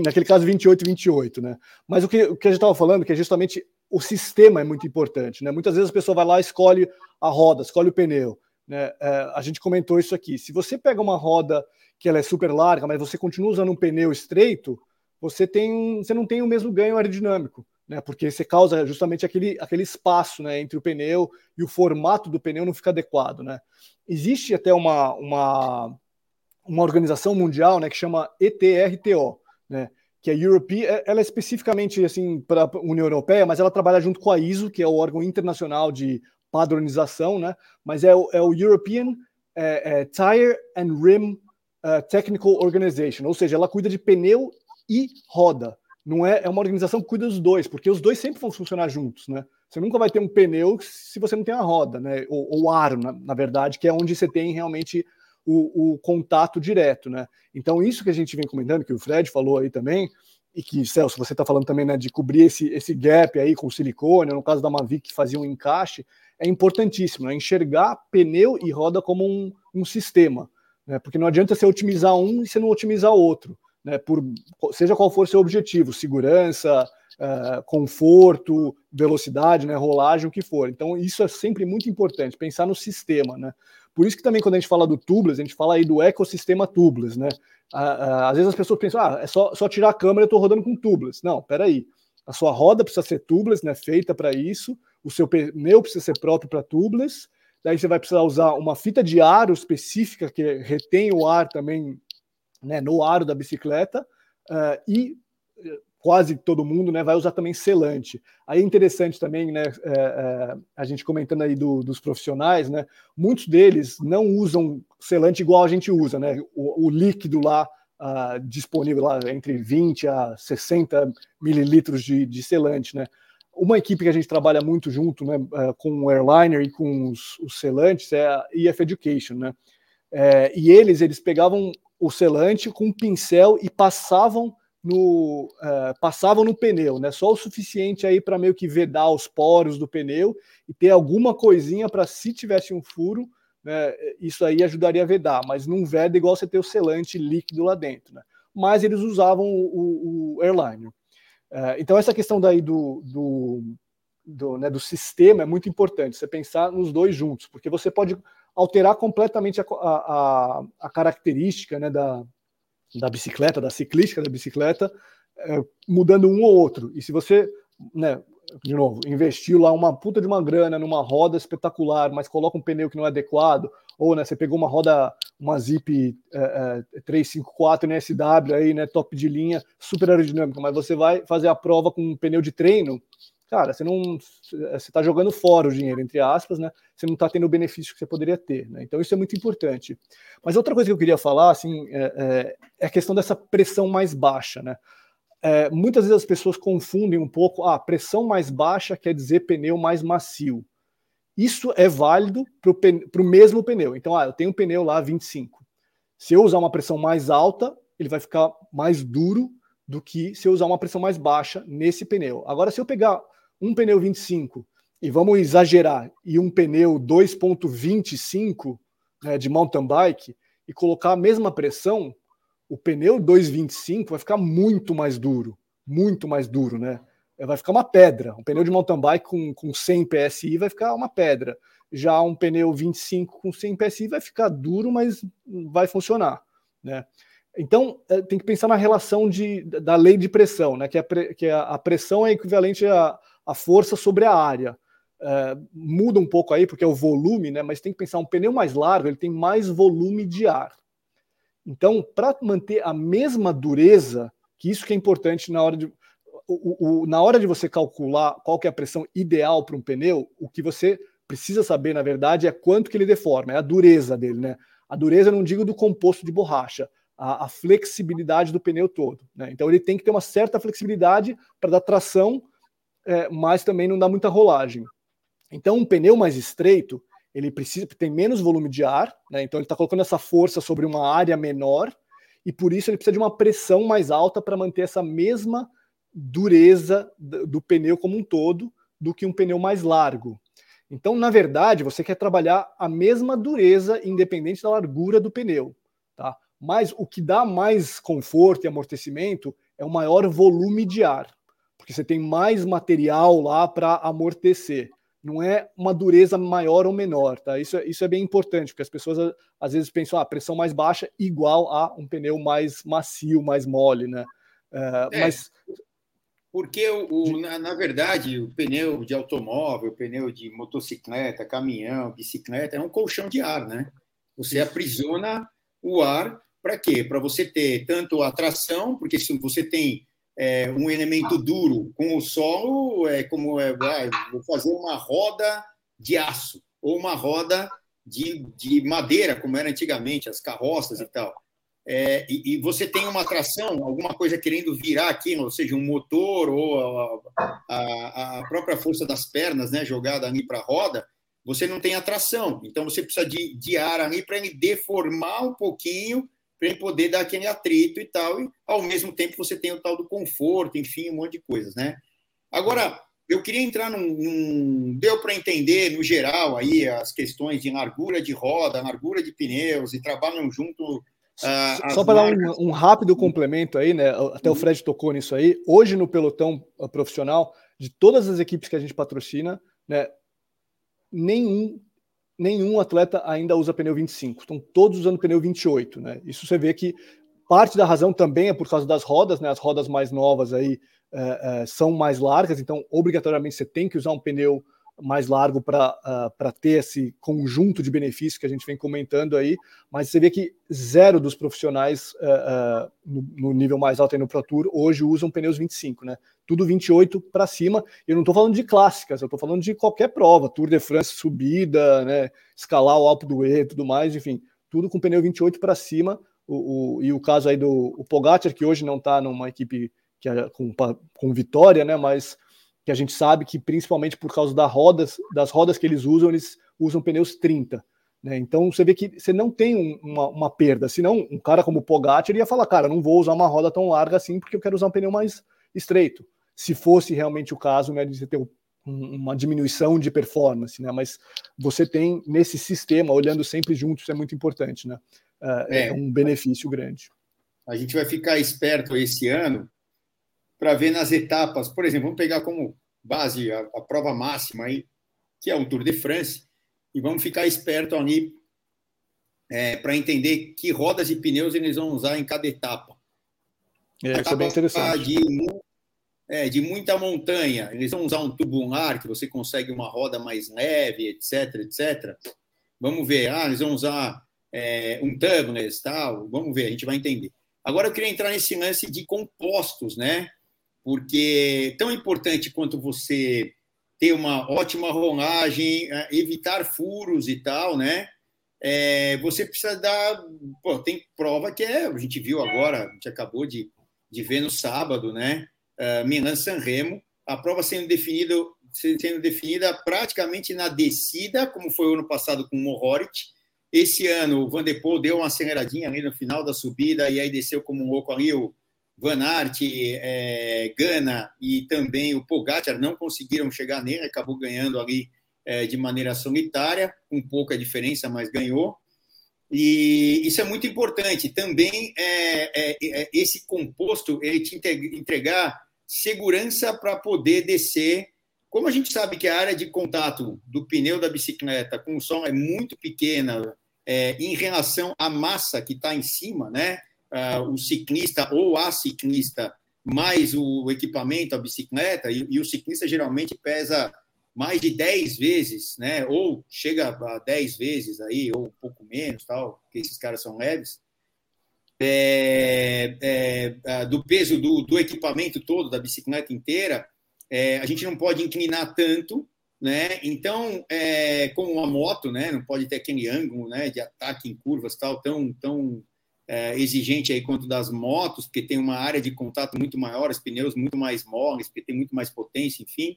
naquele caso 28 e 28, né? Mas o que, o que a gente estava falando, que é justamente o sistema é muito importante, né? Muitas vezes a pessoa vai lá escolhe a roda, escolhe o pneu, né? É, a gente comentou isso aqui. Se você pega uma roda que ela é super larga, mas você continua usando um pneu estreito, você tem, você não tem o mesmo ganho aerodinâmico, né? Porque você causa justamente aquele, aquele espaço, né, entre o pneu e o formato do pneu não fica adequado, né? Existe até uma, uma uma organização mundial, né, que chama ETRTO, né, que é European, é, ela é especificamente assim para a União Europeia, mas ela trabalha junto com a ISO, que é o órgão internacional de padronização, né, mas é o, é o European é, é, Tire and Rim uh, Technical Organization, ou seja, ela cuida de pneu e roda. Não é, é uma organização que cuida dos dois, porque os dois sempre vão funcionar juntos, né? Você nunca vai ter um pneu se você não tem a roda, né? Ou, ou aro, na, na verdade, que é onde você tem realmente o, o, contato direto, né? Então, isso que a gente vem comentando, que o Fred falou aí também, e que, Celso, você está falando também né, de cobrir esse, esse gap aí com silicone, no caso da Mavic, que fazia um encaixe, é importantíssimo, né? Enxergar pneu e roda como um, um sistema, né? Porque não adianta você otimizar um e você não otimizar outro, né? Por, seja qual for seu objetivo, segurança, uh, conforto, velocidade, né? Rolagem, o que for. Então, isso é sempre muito importante, pensar no sistema, né? Por isso que também quando a gente fala do tubeless, a gente fala aí do ecossistema tubeless, né? Às vezes as pessoas pensam, ah, é só, só tirar a câmera, eu estou rodando com tubeless. Não, peraí. A sua roda precisa ser tubeless, né? Feita para isso. O seu pneu precisa ser próprio para tubeless. Daí você vai precisar usar uma fita de aro específica que retém o ar também né, no aro da bicicleta. Uh, e quase todo mundo, né, vai usar também selante. Aí é interessante também, né, é, é, a gente comentando aí do, dos profissionais, né, muitos deles não usam selante igual a gente usa, né, o, o líquido lá uh, disponível lá entre 20 a 60 mililitros de, de selante, né. Uma equipe que a gente trabalha muito junto, né, uh, com o airliner e com os, os selantes é a EF Education, né, é, e eles eles pegavam o selante com um pincel e passavam no uh, passavam no pneu, né? Só o suficiente aí para meio que vedar os poros do pneu e ter alguma coisinha para se tivesse um furo, né? Isso aí ajudaria a vedar, mas não veda igual você ter o selante líquido lá dentro, né? Mas eles usavam o, o, o airliner. Uh, então essa questão daí do, do, do, né, do sistema é muito importante. Você pensar nos dois juntos, porque você pode alterar completamente a, a, a característica né, da, da bicicleta, da ciclística da bicicleta, é, mudando um ou outro. E se você, né, de novo, investiu lá uma puta de uma grana numa roda espetacular, mas coloca um pneu que não é adequado, ou né, você pegou uma roda, uma Zip é, é, 354 NSW aí, né, top de linha, super aerodinâmica, mas você vai fazer a prova com um pneu de treino, cara, você não você está jogando fora o dinheiro, entre aspas, né? Você não está tendo o benefício que você poderia ter, né? Então isso é muito importante. Mas outra coisa que eu queria falar, assim, é, é, é a questão dessa pressão mais baixa, né? É, muitas vezes as pessoas confundem um pouco, ah, pressão mais baixa quer dizer pneu mais macio. Isso é válido para o mesmo pneu. Então, ah, eu tenho um pneu lá 25. Se eu usar uma pressão mais alta, ele vai ficar mais duro do que se eu usar uma pressão mais baixa nesse pneu. Agora, se eu pegar um pneu 25 e vamos exagerar, e um pneu 2.25 né, de mountain bike e colocar a mesma pressão, o pneu 2.25 vai ficar muito mais duro, muito mais duro, né? É, vai ficar uma pedra. Um pneu de mountain bike com, com 100 PSI vai ficar uma pedra. Já um pneu 25 com 100 PSI vai ficar duro, mas vai funcionar, né? Então, é, tem que pensar na relação de, da lei de pressão, né? que, a, que a pressão é equivalente a, a força sobre a área. É, muda um pouco aí, porque é o volume, né? Mas tem que pensar, um pneu mais largo, ele tem mais volume de ar. Então, para manter a mesma dureza, que isso que é importante na hora de. O, o, na hora de você calcular qual que é a pressão ideal para um pneu, o que você precisa saber, na verdade, é quanto que ele deforma, é a dureza dele, né? A dureza não digo do composto de borracha, a, a flexibilidade do pneu todo. Né? Então ele tem que ter uma certa flexibilidade para dar tração é, mas também não dá muita rolagem. Então, um pneu mais estreito, ele precisa tem menos volume de ar, né? então ele está colocando essa força sobre uma área menor, e por isso ele precisa de uma pressão mais alta para manter essa mesma dureza do pneu como um todo do que um pneu mais largo. Então, na verdade, você quer trabalhar a mesma dureza independente da largura do pneu, tá? Mas o que dá mais conforto e amortecimento é o maior volume de ar, porque você tem mais material lá para amortecer. Não é uma dureza maior ou menor, tá? Isso é, isso é bem importante, porque as pessoas às vezes pensam, ah, pressão mais baixa igual a um pneu mais macio, mais mole, né? Uh, é, mas porque o, o na, na, verdade o pneu de automóvel, o pneu de motocicleta, caminhão, bicicleta é um colchão de ar, né? Você aprisiona o ar para quê? Para você ter tanto a tração, porque se você tem é, um elemento duro com o solo, é como é, vou fazer uma roda de aço ou uma roda de, de madeira, como era antigamente, as carroças e tal. É, e, e, você tem uma tração, alguma coisa querendo virar aqui, ou seja, um motor ou a, a, a própria força das pernas né, jogada ali para a roda, você não tem atração. Então você precisa de, de ar ali para ele deformar um pouquinho para ele poder dar aquele atrito e tal, e ao mesmo tempo você tem o tal do conforto, enfim, um monte de coisas, né? Agora, eu queria entrar num. num deu para entender, no geral, aí as questões de largura de roda, largura de pneus, e trabalham junto. Uh, Só para dar um, um, rápido complemento aí, né? Até o Fred tocou nisso aí. Hoje, no pelotão uh, profissional, de todas as equipes que a gente patrocina, né, nenhum nenhum atleta ainda usa pneu 25, estão todos usando pneu 28, né? Isso você vê que parte da razão também é por causa das rodas, né? As rodas mais novas aí é, é, são mais largas, então obrigatoriamente você tem que usar um pneu mais largo para uh, ter esse conjunto de benefícios que a gente vem comentando aí, mas você vê que zero dos profissionais uh, uh, no, no, nível mais alto aí no Pro Tour hoje usam pneus 25, né? Tudo 28 para cima. Eu não estou falando de clássicas, eu estou falando de qualquer prova, Tour de France, subida, né? Escalar o Alpe do E, tudo mais, enfim, tudo com pneu 28 para cima. O, o, e o caso aí do o Pogacar, que hoje não está numa equipe que é, com, com vitória, né? Mas que a gente sabe que principalmente por causa das rodas, das rodas que eles usam, eles usam pneus 30. Né? Então você vê que você não tem uma, uma, perda, senão um cara como o Pogacar ia falar, cara, não vou usar uma roda tão larga assim porque eu quero usar um pneu mais estreito. Se fosse realmente o caso né, de você ter um, uma diminuição de performance, né? Mas você tem nesse sistema, olhando sempre juntos, é muito importante, né? É, é um benefício grande. A gente vai ficar esperto esse ano para ver nas etapas. Por exemplo, vamos pegar como base a, a, prova máxima aí, que é o Tour de France, e vamos ficar esperto ali é, para entender que rodas e pneus eles vão usar em cada etapa. É, isso é bem interessante. De, é, de muita montanha, eles vão usar um tubular, que você consegue uma roda mais leve, etc, etc. Vamos ver, ah, eles vão usar é, um tubeless, tal, vamos ver, a gente vai entender. Agora eu queria entrar nesse lance de compostos, né? Porque tão importante quanto você ter uma ótima rolagem, é, evitar furos e tal, né? É, você precisa dar. Pô, tem prova que é, a gente viu agora, a gente acabou de, de ver no sábado, né? Uh, Milan San Remo, a prova sendo definida, sendo definida praticamente na descida, como foi o ano passado com o Mohoric. Esse ano o Van der Poel deu uma aceleradinha ali no final da subida e aí desceu como um louco ali o, Van Aert, é, Gana e também o Pogacar não conseguiram chegar nele, acabou ganhando ali é, de maneira solitária, com pouca diferença, mas ganhou. E isso é muito importante. Também é, é, é esse composto ele te entregar segurança para poder descer. Como a gente sabe que a área de contato do pneu da bicicleta com o som é muito pequena é, em relação à massa que está em cima, né? Uh, o ciclista ou a ciclista mais o equipamento, a bicicleta, e, e, o ciclista geralmente pesa mais de 10 vezes, né? Ou chega a 10 vezes aí, ou um pouco menos, tal, porque esses caras são leves. É, é, do peso do, do, equipamento todo, da bicicleta inteira, é, a gente não pode inclinar tanto, né? Então, é, como uma moto, né? Não pode ter aquele ângulo, né? De ataque em curvas, tal, tão, tão é, exigente aí quanto das motos, porque tem uma área de contato muito maior, os pneus muito mais moles, porque tem muito mais potência, enfim.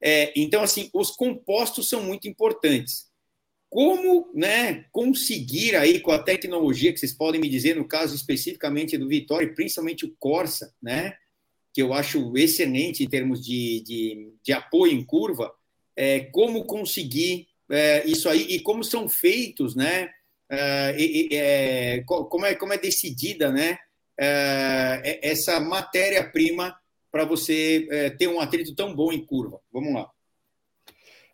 É, então, assim, os compostos são muito importantes. Como né, conseguir aí com a tecnologia que vocês podem me dizer, no caso especificamente do Vitória, principalmente o Corsa, né, que eu acho excelente em termos de, de, de apoio em curva, é, como conseguir é, isso aí e como são feitos, né? É, como, é, como é decidida né, é, essa matéria-prima para você ter um atrito tão bom em curva? Vamos lá.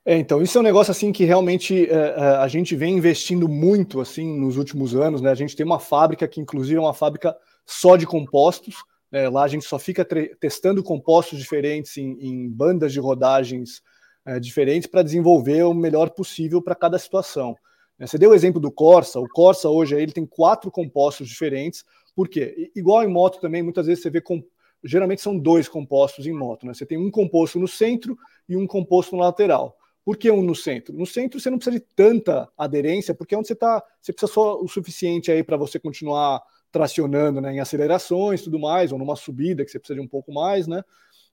É, então, isso é um negócio assim que realmente é, a gente vem investindo muito assim nos últimos anos. Né? A gente tem uma fábrica que, inclusive, é uma fábrica só de compostos. Né? Lá a gente só fica testando compostos diferentes em, em bandas de rodagens é, diferentes para desenvolver o melhor possível para cada situação. Né? Você deu o exemplo do Corsa. O Corsa hoje ele tem quatro compostos diferentes. Por quê? Igual em moto também, muitas vezes você vê com, geralmente são dois compostos em moto. Né? Você tem um composto no centro e um composto no lateral. Por que um no centro? No centro você não precisa de tanta aderência, porque é onde você está, você precisa só o suficiente aí para você continuar tracionando né, em acelerações tudo mais, ou numa subida que você precisa de um pouco mais, né?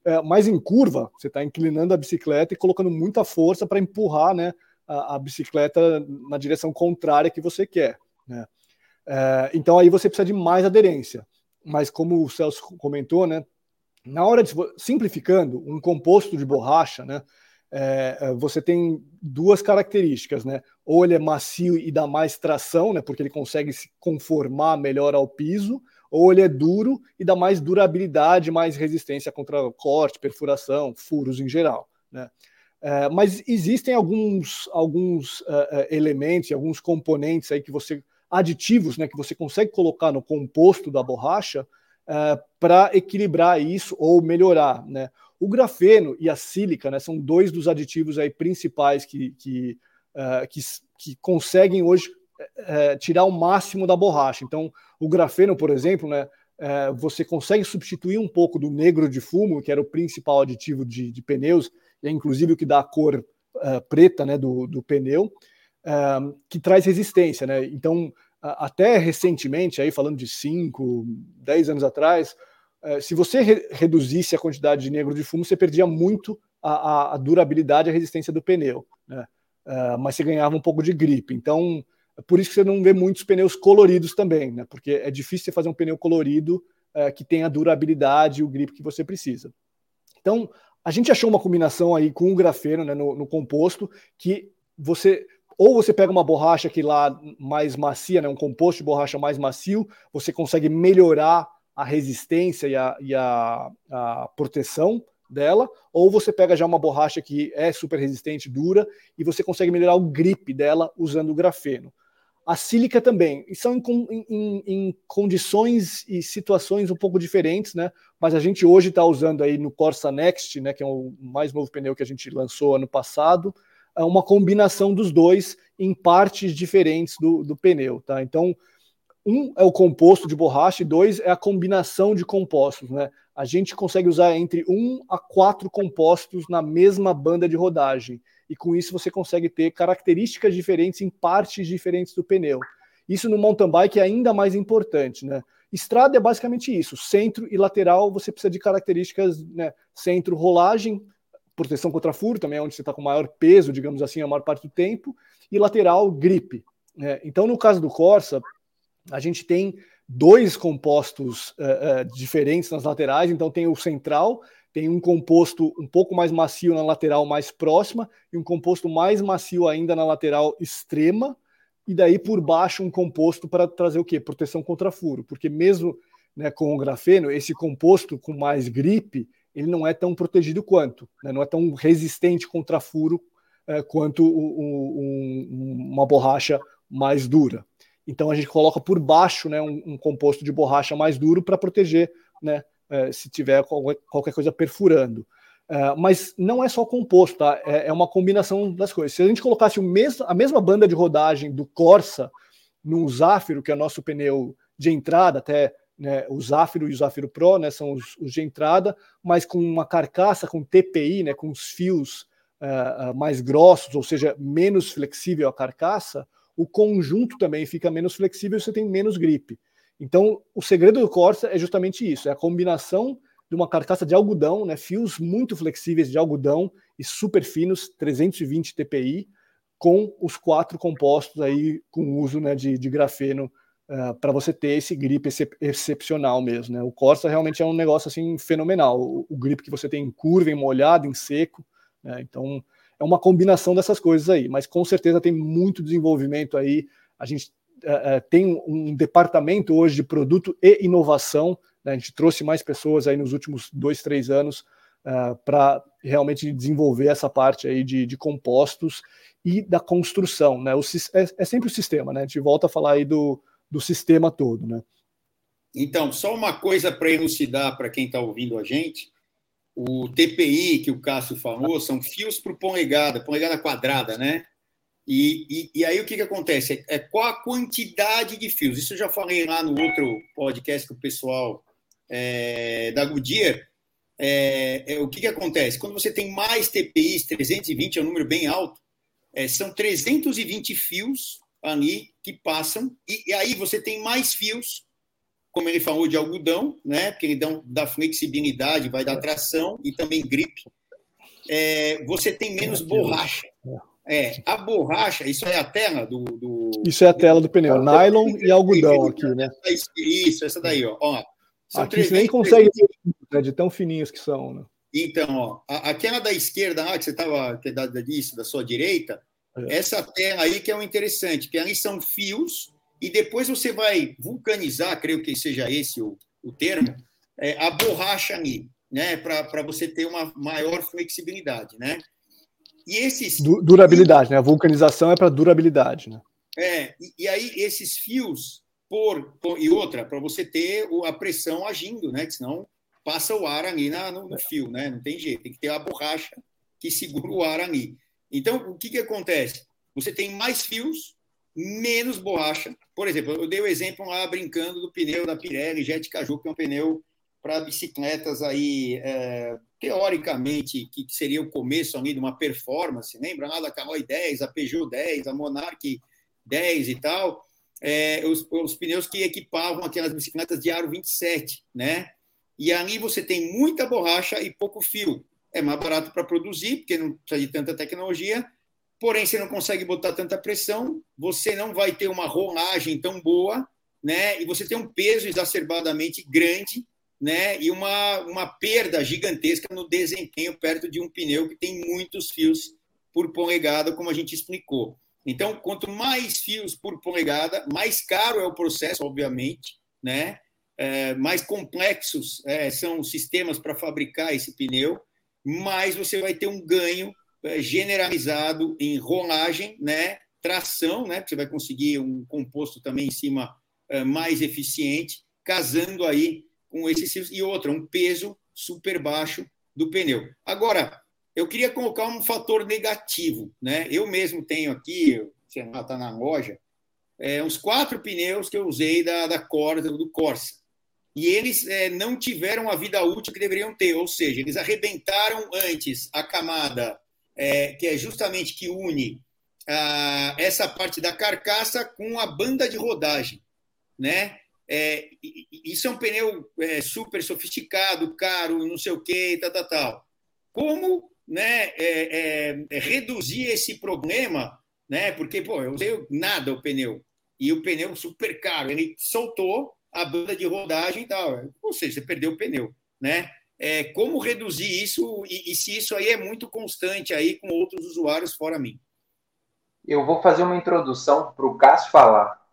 É, mas em curva, você está inclinando a bicicleta e colocando muita força para empurrar né, a, a, bicicleta na direção contrária que você quer. Né? É, então aí você precisa de mais aderência. Mas como o Celso comentou, né, na hora de simplificando, um composto de borracha, né, é, é, você tem duas características, né? Ou ele é macio e dá mais tração, né? Porque ele consegue se conformar melhor ao piso, ou ele é duro e dá mais durabilidade, mais resistência contra corte, perfuração, furos em geral, né? É, mas existem alguns, alguns uh, elementos, alguns componentes aí que você aditivos, né? Que você consegue colocar no composto da borracha uh, para equilibrar isso ou melhorar, né? O grafeno e a sílica né, são dois dos aditivos aí principais que, que, que, que, conseguem hoje tirar o máximo da borracha. Então, o grafeno, por exemplo, né, você consegue substituir um pouco do negro de fumo, que era o principal aditivo de, de pneus, é inclusive o que dá a cor preta né, do, do pneu, que traz resistência. Né? Então, até recentemente, aí falando de 5, 10 anos atrás, é, se você re reduzisse a quantidade de negro de fumo, você perdia muito a, a, a durabilidade e a resistência do pneu, né? Uh, mas você ganhava um pouco de gripe. Então, é por isso que você não vê muitos pneus coloridos também, né? Porque é difícil você fazer um pneu colorido uh, que tenha a durabilidade e o grip que você precisa. Então, a gente achou uma combinação aí com o grafeno né, no, no composto que você ou você pega uma borracha que lá mais macia, né, um composto de borracha mais macio, você consegue melhorar a resistência e a, e a, a proteção dela, ou você pega já uma borracha que é super resistente, dura, e você consegue melhorar o grip dela usando o grafeno. A sílica também, e são em, em, em, condições e situações um pouco diferentes, né? Mas a gente hoje está usando aí no Corsa Next, né? Que é o mais novo pneu que a gente lançou ano passado, é uma combinação dos dois em partes diferentes do, do pneu, tá? Então, um é o composto de borracha e dois é a combinação de compostos. Né? A gente consegue usar entre um a quatro compostos na mesma banda de rodagem. E com isso você consegue ter características diferentes em partes diferentes do pneu. Isso no mountain bike é ainda mais importante. Né? Estrada é basicamente isso. Centro e lateral você precisa de características, né? centro, rolagem, proteção contra furo, também é onde você está com maior peso, digamos assim, a maior parte do tempo, e lateral, gripe. Né? Então, no caso do Corsa, a gente tem dois compostos uh, uh, diferentes nas laterais, então tem o central, tem um composto um pouco mais macio na lateral mais próxima e um composto mais macio ainda na lateral extrema, e daí por baixo um composto para trazer o quê? Proteção contra furo, porque mesmo né, com o grafeno, esse composto com mais gripe, ele não é tão protegido quanto, né, não é tão resistente contra furo uh, quanto o, o, um, uma borracha mais dura. Então a gente coloca por baixo né, um, um composto de borracha mais duro para proteger né, é, se tiver qualquer coisa perfurando. É, mas não é só composto, tá? É, é, uma combinação das coisas. Se a gente colocasse a mesma banda de rodagem do Corsa no Zafiro, que é nosso pneu de entrada, até né, o Zafiro e o Zafiro Pro né, são os, os, de entrada, mas com uma carcaça com TPI, né, com os fios uh, mais grossos, ou seja, menos flexível a carcaça, o conjunto também fica menos flexível e você tem menos gripe. Então, o segredo do Corsa é justamente isso: é a combinação de uma carcaça de algodão, né, fios muito flexíveis de algodão e super finos, 320 TPI, com os quatro compostos aí com uso né, de, de grafeno uh, para você ter esse grip excep excepcional mesmo. Né? O Corsa realmente é um negócio assim fenomenal. O, o grip que você tem em curva, em molhado, em seco. Né? Então, é uma combinação dessas coisas aí, mas com certeza tem muito desenvolvimento aí. A gente é, tem um departamento hoje de produto e inovação. Né? A gente trouxe mais pessoas aí nos últimos dois, três anos uh, para realmente desenvolver essa parte aí de, de compostos e da construção. Né? O, é, é, sempre o sistema, né? A gente volta a falar aí do, do sistema todo, né? Então, só uma coisa para elucidar para quem está ouvindo a gente. O TPI que o Cássio falou são fios por polegada, polegada quadrada, né? E, e, e, aí o que, que acontece? É, é, qual a quantidade de fios? Isso eu já falei lá no outro podcast com o pessoal é, da Goodyear. É, é, o que, que acontece? Quando você tem mais TPIs, 320 é um número bem alto, é, são 320 fios ali que passam, e, e, aí você tem mais fios, como ele falou, de algodão, né? Porque ele dá, dá flexibilidade, vai dar tração e também gripe. É, você tem menos borracha. É, a borracha, isso é a tela do. do isso é a tela do pneu, nylon e algodão aqui, né? Isso, essa daí, ó. ó aqui você nem consegue ver né, de tão fininhos que são, né? Então, ó, aquela da esquerda lá, que você estava, que é da, disso, da sua direita, é. essa tela aí que é o interessante, que ali são fios, e depois você vai vulcanizar, creio que seja esse o, o termo, é, a borracha ali, né? Para você ter uma maior flexibilidade, né? E esses. Du durabilidade, né? A vulcanização é para durabilidade, né? É, e, e, aí esses fios, por, por e outra, para você ter a pressão agindo, né? Que senão passa o ar ali na, no, no, fio, né? Não tem jeito, tem que ter a borracha que segura o ar ali. Então, o que, que acontece? Você tem mais fios, menos borracha. Por exemplo, eu dei o exemplo lá brincando do pneu da Pirelli Jet Caju, que é um pneu para bicicletas aí, é, teoricamente, que seria o começo ali de uma performance, lembra lá da Caloi 10, a Peugeot 10, a Monarch 10 e tal, é, os, os, pneus que equipavam aquelas bicicletas de aro 27, né? E ali você tem muita borracha e pouco fio. É mais barato para produzir, porque não precisa de tanta tecnologia, porém você não consegue botar tanta pressão, você não vai ter uma rolagem tão boa, né? E você tem um peso exacerbadamente grande né, e uma, uma perda gigantesca no desempenho perto de um pneu que tem muitos fios por polegada, como a gente explicou. Então, quanto mais fios por polegada, mais caro é o processo, obviamente, né? É, mais complexos é, são os sistemas para fabricar esse pneu, mais você vai ter um ganho é, generalizado em rolagem, né? tração, né? Você vai conseguir um composto também em cima é, mais eficiente, casando aí com esses e outra, um peso super baixo do pneu. Agora, eu queria colocar um fator negativo, né? Eu mesmo tenho aqui, sei lá, está na loja, é, uns quatro pneus que eu usei da, da Corsa, do Corsa. E eles é, não tiveram a vida útil que deveriam ter, ou seja, eles arrebentaram antes a camada é, que é justamente que une a, essa parte da carcaça com a banda de rodagem, né? É, isso é um pneu é, super sofisticado, caro, não sei o que, tal, tal, tal. Como né, é, é, é, reduzir esse problema? Né, porque, pô, eu usei nada o pneu, e o pneu super caro, ele soltou a banda de rodagem e tal. Ou seja, você perdeu o pneu. Né? É, como reduzir isso e, e se isso aí é muito constante aí com outros usuários fora mim? Eu vou fazer uma introdução para o Cássio falar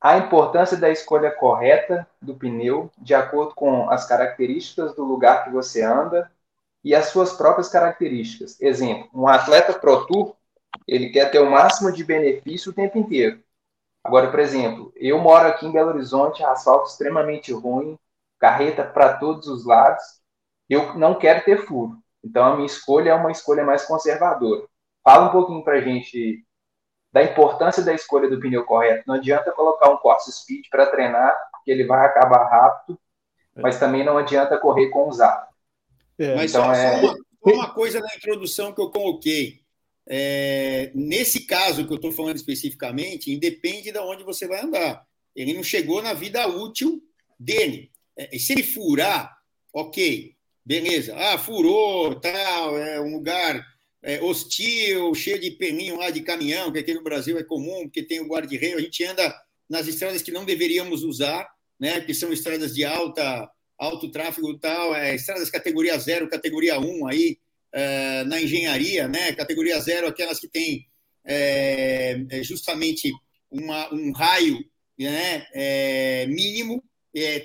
a importância da escolha correta do pneu, de acordo com as características do lugar que você anda e as suas próprias características. Exemplo, um atleta Pro Tour, ele quer ter o máximo de benefício o tempo inteiro. Agora, por exemplo, eu moro aqui em Belo Horizonte, asfalto extremamente ruim, carreta para todos os lados, eu não quero ter furo. Então, a minha escolha é uma escolha mais conservadora. Fala um pouquinho para a gente da importância da escolha do pneu correto. Não adianta colocar um corse speed para treinar, porque ele vai acabar rápido, é. mas também não adianta correr com usado. É. Mas então, só, é... só uma, uma, coisa na introdução que eu coloquei. É, nesse caso que eu estou falando especificamente, independe de onde você vai andar. Ele não chegou na vida útil dele. É, se ele furar, ok, beleza. Ah, furou, tal, é um lugar é, hostil, cheio de peninho lá de caminhão, que aqui no Brasil é comum, porque tem o guarda-reio, a gente anda nas estradas que não deveríamos usar, né, que são estradas de alta, alto tráfego tal, é, estradas categoria 0, categoria 1 um, aí, é, na engenharia, né, categoria 0, aquelas que têm é, é, justamente uma, um raio né, é, mínimo.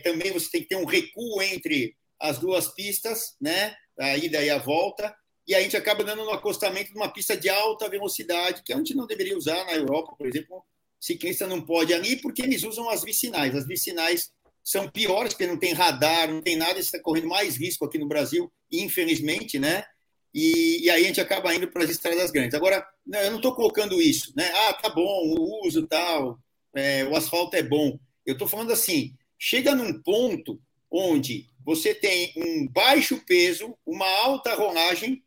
Também você tem que ter um recuo entre as duas pistas, né, a ida e a volta. E a gente acaba dando no acostamento de uma pista de alta velocidade, que a gente não deveria usar na Europa, por exemplo. Ciclista não pode ali porque eles usam as vicinais. As vicinais são piores, porque não tem radar, não tem nada, está correndo mais risco aqui no Brasil, infelizmente, né? E, e, aí a gente acaba indo para as estradas grandes. Agora, não, eu não estou colocando isso, né? Ah, tá bom, o uso tal, é, o asfalto é bom. Eu estou falando assim, chega num ponto onde você tem um baixo peso, uma alta rolagem,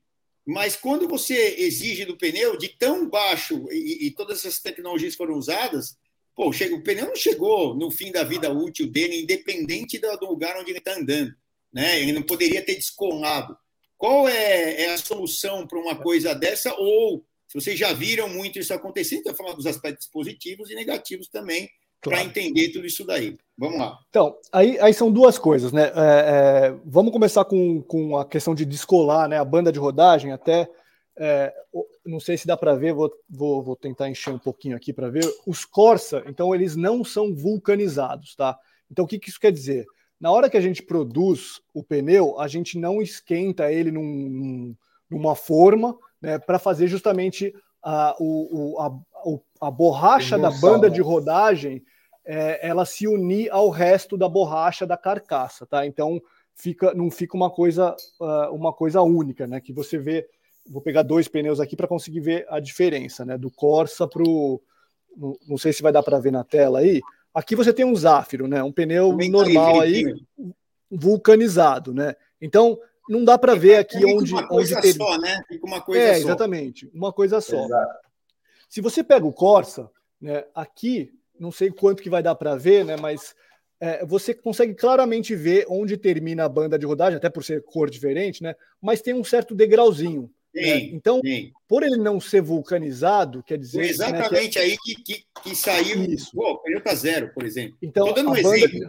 mas quando você exige do pneu de tão baixo e, e todas essas tecnologias foram usadas, Pô, chega, o pneu não chegou no fim da vida útil dele, independente do, lugar onde ele está andando. Né? Ele não poderia ter descolado. Qual é, é a solução para uma coisa dessa? Ou, se vocês já viram muito isso acontecendo, estou falando dos aspectos positivos e negativos também, claro. para entender tudo isso daí. Vamos lá. Então, aí, aí são duas coisas, né? É, é, vamos começar com, com a questão de descolar né? a banda de rodagem até é, não sei se dá para ver, vou, vou, vou, tentar encher um pouquinho aqui para ver. Os Corsa, então, eles não são vulcanizados, tá? Então, o que, que isso quer dizer? Na hora que a gente produz o pneu, a gente não esquenta ele num, numa forma né, para fazer justamente a, o, a, a borracha da banda de rodagem é, ela se unir ao resto da borracha da carcaça, tá? Então fica, não fica uma coisa, uh, uma coisa única, né? Que você vê vou pegar dois pneus aqui para conseguir ver a diferença, né? Do Corsa para o. Não sei se vai dar para ver na tela aí. Aqui você tem um Zafiro, né? Um pneu normal aí, vulcanizado, né? Então não dá para ver aqui onde uma coisa onde ter... só, né? Fica uma coisa é, só. exatamente, uma coisa só. Exato. Se você pega o Corsa, né? Aqui não sei quanto que vai dar para ver, né? Mas é, você consegue claramente ver onde termina a banda de rodagem, até por ser cor diferente, né? Mas tem um certo degrauzinho. Sim, né? Então, sim. por ele não ser vulcanizado, quer dizer. Foi né, exatamente né, que... aí que, que, que saiu. Isso. Pô, o pneu tá zero, por exemplo. Então, Estou dando um exemplo.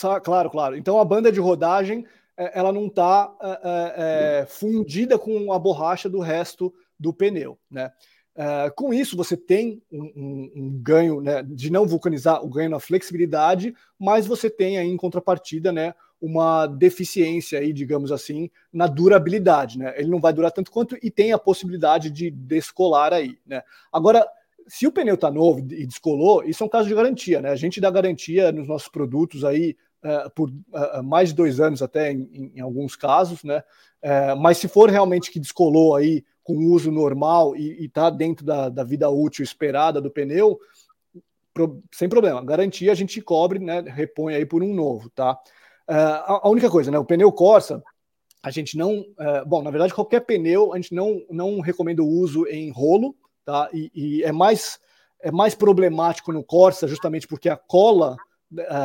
Tá? Claro, claro. Então, a banda de rodagem é, ela não está é, é, é, fundida com a borracha do resto do pneu, né? É, com isso, você tem um, um, um, ganho né, de não vulcanizar o ganho na flexibilidade, mas você tem aí em contrapartida né, uma deficiência aí, digamos assim, na durabilidade, né? Ele não vai durar tanto quanto e tem a possibilidade de descolar aí, né? Agora, se o pneu está novo e descolou, isso é um caso de garantia, né? A gente dá garantia nos nossos produtos aí uh, por uh, mais de dois anos até em, em alguns casos, né? Uh, mas se for realmente que descolou aí com uso normal e está dentro da, da vida útil esperada do pneu, pro, sem problema. Garantia a gente cobre, né? Repõe aí por um novo, tá? Uh, a única coisa, né? O pneu Corsa, a gente não. Bom, na verdade, qualquer pneu a gente não, não recomenda o uso em rolo, tá? E, e é, mais, é mais problemático no Corsa, justamente porque a cola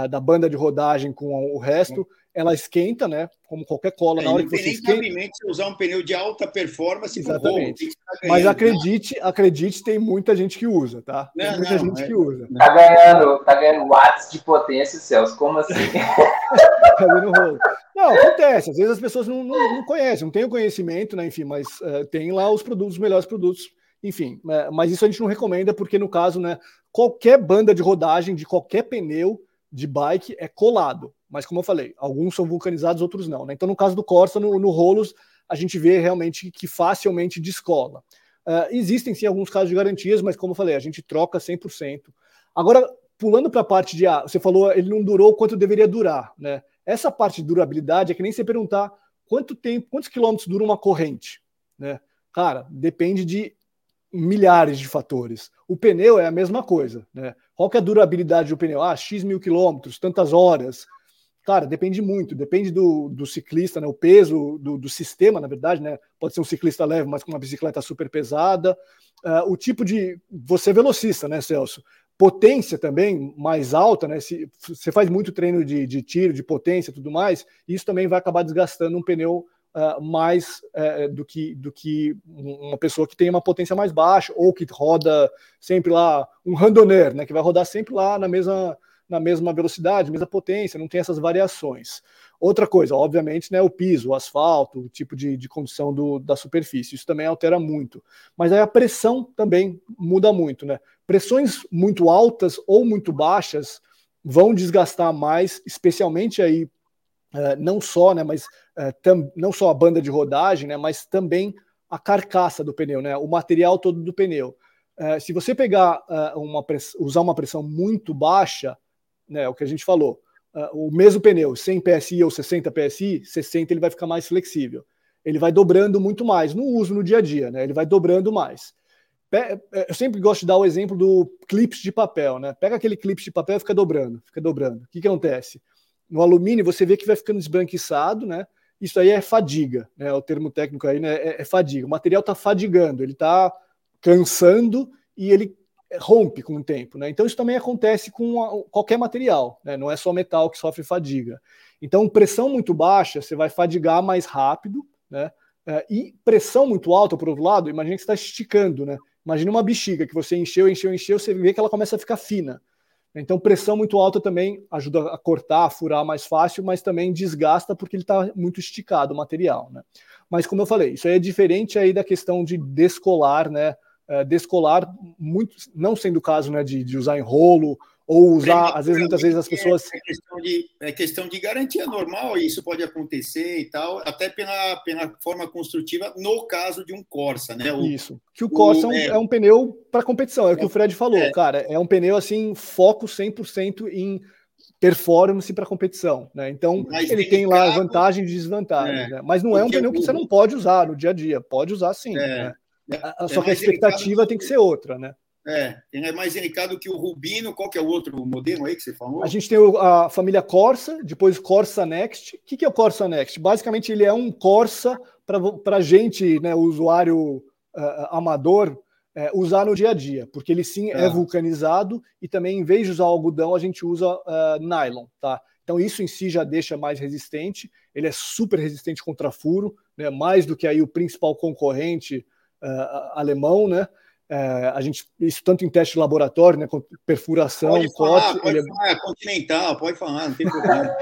da banda de rodagem com o resto ela esquenta, né? Como qualquer cola, é, na hora que você esquenta. Não se usar um pneu de alta performance Exatamente. Mas acredite, acredite, tem muita gente que usa, tá? Tem não, muita não, gente é... que usa. Tá ganhando, tá ganhando watts de potência, Celso. Como assim? [laughs] tá vendo rolo. Não, acontece. Às vezes as pessoas não, não, não conhecem, não têm o conhecimento, né? Enfim, mas uh, tem lá os produtos, os melhores produtos. Enfim, uh, mas isso a gente não recomenda, porque no caso, né? Qualquer banda de rodagem de qualquer pneu de bike é colado. Mas, como eu falei, alguns são vulcanizados, outros não. Né? Então, no caso do Corsa, no, no rolos, a gente vê realmente que facilmente descola. Uh, existem sim alguns casos de garantias, mas como eu falei, a gente troca 100%. Agora, pulando para a parte de, ah, você falou, ele não durou quanto deveria durar, né? Essa parte de durabilidade é que nem você perguntar quanto tempo, quantos quilômetros dura uma corrente, né? Cara, depende de milhares de fatores. O pneu é a mesma coisa, né? Qual que é a durabilidade do pneu? Ah, X mil quilômetros, tantas horas. Cara, depende muito, depende do, do ciclista, né? O peso do, do, sistema, na verdade, né? Pode ser um ciclista leve, mas com uma bicicleta super pesada. Uh, o tipo de. Você é velocista, né, Celso? Potência também mais alta, né? Se você faz muito treino de, de tiro, de potência tudo mais, isso também vai acabar desgastando um pneu uh, mais uh, do, que, do que uma pessoa que tem uma potência mais baixa ou que roda sempre lá, um randonneur, né? Que vai rodar sempre lá na mesma na mesma velocidade, mesma potência, não tem essas variações. Outra coisa, obviamente, né, o piso, o asfalto, o tipo de, de condição do, da superfície, isso também altera muito. Mas aí a pressão também muda muito, né? Pressões muito altas ou muito baixas vão desgastar mais, especialmente aí uh, não só, né, mas uh, tam, não só a banda de rodagem, né, mas também a carcaça do pneu, né, o material todo do pneu. Uh, se você pegar uma usar uma pressão muito baixa, né, é o que a gente falou, o mesmo pneu, 100 PSI ou 60 PSI, 60 ele vai ficar mais flexível. Ele vai dobrando muito mais, no uso no dia a dia, né? Ele vai dobrando mais. É, eu sempre gosto de dar o exemplo do clips de papel, né? Pega aquele clipe de papel e fica dobrando, fica dobrando. O que, que acontece? No alumínio você vê que vai ficando esbranquiçado, né? Isso aí é fadiga, né? O termo técnico aí né? é, é fadiga. O material está fadigando, ele está cansando e ele rompe com o tempo. Né? Então, isso também acontece com qualquer material, né? não é só metal que sofre fadiga. Então, pressão muito baixa, você vai fadigar mais rápido, né? É, e pressão muito alta, por outro lado, imagina que está esticando, né? Imagina uma bexiga que você encheu, encheu, encheu, você vê que ela começa a ficar fina. Então, pressão muito alta também ajuda a cortar, a furar mais fácil, mas também desgasta porque ele está muito esticado o material, né? Mas, como eu falei, isso aí é diferente aí da questão de descolar, né? é, descolar, muito, não sendo o caso né, de, de usar enrolo ou usar, às vezes, muitas vezes as pessoas. É, é, questão de, é questão de garantia normal, isso pode acontecer e tal, até pela, pela forma construtiva, no caso de um Corsa, né? O, isso. Que o Corsa o, é, é um pneu para competição, é o que o Fred falou, é. cara. É um pneu assim, foco 100% em performance para competição, né? Então Mas ele tem lá vantagem e desvantagem, é. né? Mas não é um pneu que você não pode usar no dia a dia, pode usar sim. É. Né? É, Só que a expectativa tem que ser outra, né? É, ele é mais delicado que o Rubino. Qual que é o outro modelo aí que você falou? A gente tem a família Corsa, depois Corsa Next. O que, que é o Corsa Next? Basicamente, ele é um Corsa para a gente, né, usuário uh, amador, uh, usar no dia a dia, porque ele sim é. é. vulcanizado e também, em vez de usar algodão, a gente usa uh, nylon, tá? Então, isso em si já deixa mais resistente. Ele é super resistente contra furo, né, mais do que aí o principal concorrente uh, alemão, né? Uh, a gente isso tanto em teste de laboratório, né, com perfuração, pode falar, corte, pode ele... falar, é continental, pode falar, não tem [laughs] problema.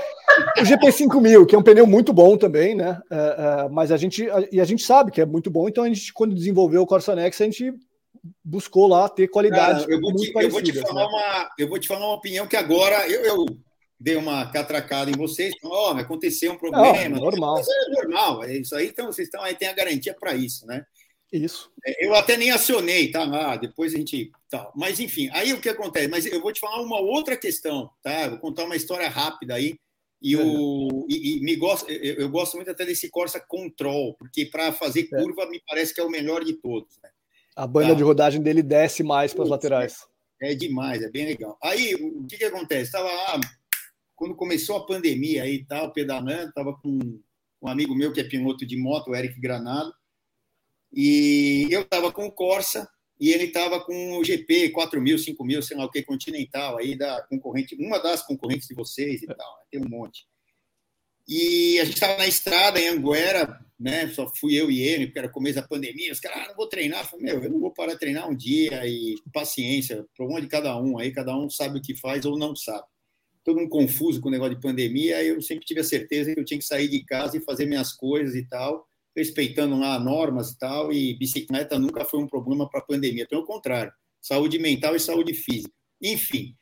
o GP5000, que é um pneu muito bom também, né? Uh, uh, mas a gente a, e a gente sabe que é muito bom, então a gente quando desenvolveu o Corsa Nex, a gente buscou lá ter qualidade eu, vou te, eu vou te falar né? uma eu vou te falar uma opinião que agora eu, eu dei uma catracada em vocês, ó, oh, aconteceu um problema. Não, normal. Mas é normal, é isso aí, então vocês estão aí tem a garantia para isso, né? Isso. É, eu até nem acionei, tá? Ah, depois a gente. Tá. Mas, enfim, aí o que acontece? Mas eu vou te falar uma outra questão, tá? vou contar uma história rápida aí. E, o, e, e me gosto, eu, eu, gosto muito até desse Corsa Control, porque para fazer é. curva é. me parece que é o melhor de todos. Né? A banda tá? de rodagem dele desce mais para as laterais. É, é, demais, é bem legal. Aí, o que, que acontece? Estava lá, quando começou a pandemia aí tal, pedalando, estava com um amigo meu que é piloto de moto, o Eric Granado. E eu estava com o Corsa e ele estava com o GP 4000, 5000, sei lá o que, Continental, aí da concorrente, uma das concorrentes de vocês e tal, né? tem um monte. E a gente estava na estrada em Anguera, né? Só fui eu e ele, porque era começo da pandemia. Os caras, ah, não vou treinar. Eu falei, meu, eu não vou parar de treinar um dia e paciência, problema de cada um. Aí cada um sabe o que faz ou não sabe. Todo mundo confuso com o negócio de pandemia. Eu sempre tive a certeza que eu tinha que sair de casa e fazer minhas coisas e tal respeitando lá normas e tal, e bicicleta nunca foi um problema para a pandemia, pelo contrário, saúde mental e saúde física. Enfim,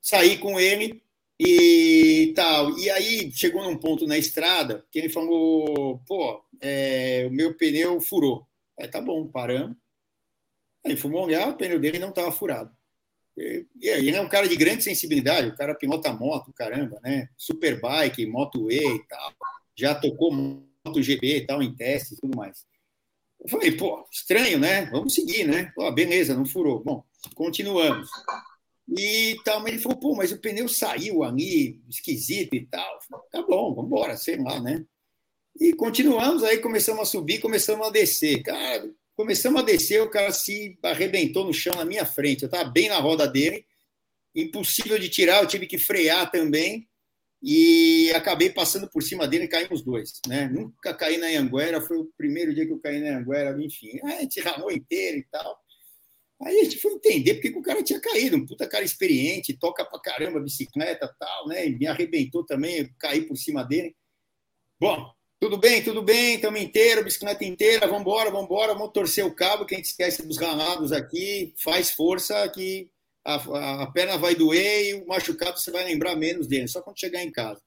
saí com ele e tal. E aí chegou num ponto na estrada que ele falou: pô, é, o meu pneu furou. Aí tá bom, paramos. Aí fomos olhar, o pneu dele não estava furado. E, e aí ele é um cara de grande sensibilidade, o cara pilota moto, caramba, né? Superbike, Moto E e tal. Já tocou MotoGP e tal, em testes e tudo mais. Eu falei, pô, estranho, né? Vamos seguir, né? Pô, beleza, não furou. Bom, continuamos. E tal, mas ele falou, pô, mas o pneu saiu ali, esquisito e tal. Falei, tá bom, vamos embora, sei lá, né? E continuamos, aí começamos a subir, começamos a descer. Cara, começamos a descer, o cara se arrebentou no chão na minha frente. Eu estava bem na roda dele, impossível de tirar, eu tive que frear também e acabei passando por cima dele e caímos dois. Né? Nunca caí na Anguera, foi o primeiro dia que eu caí na Anguera, enfim. [laughs] A gente ramou inteiro e tal. Aí a gente foi entender porque que o cara tinha caído, um puta cara experiente, toca pra caramba bicicleta tal, né? E me arrebentou também, caí por cima dele. Bom, tudo bem, tudo bem, estamos inteiro, bicicleta inteira, vamos embora, vamos embora, vamos torcer o cabo, que a gente esquece dos ralados aqui, faz força que a, a, perna vai doer e o machucado você vai lembrar menos dele, só quando chegar em casa.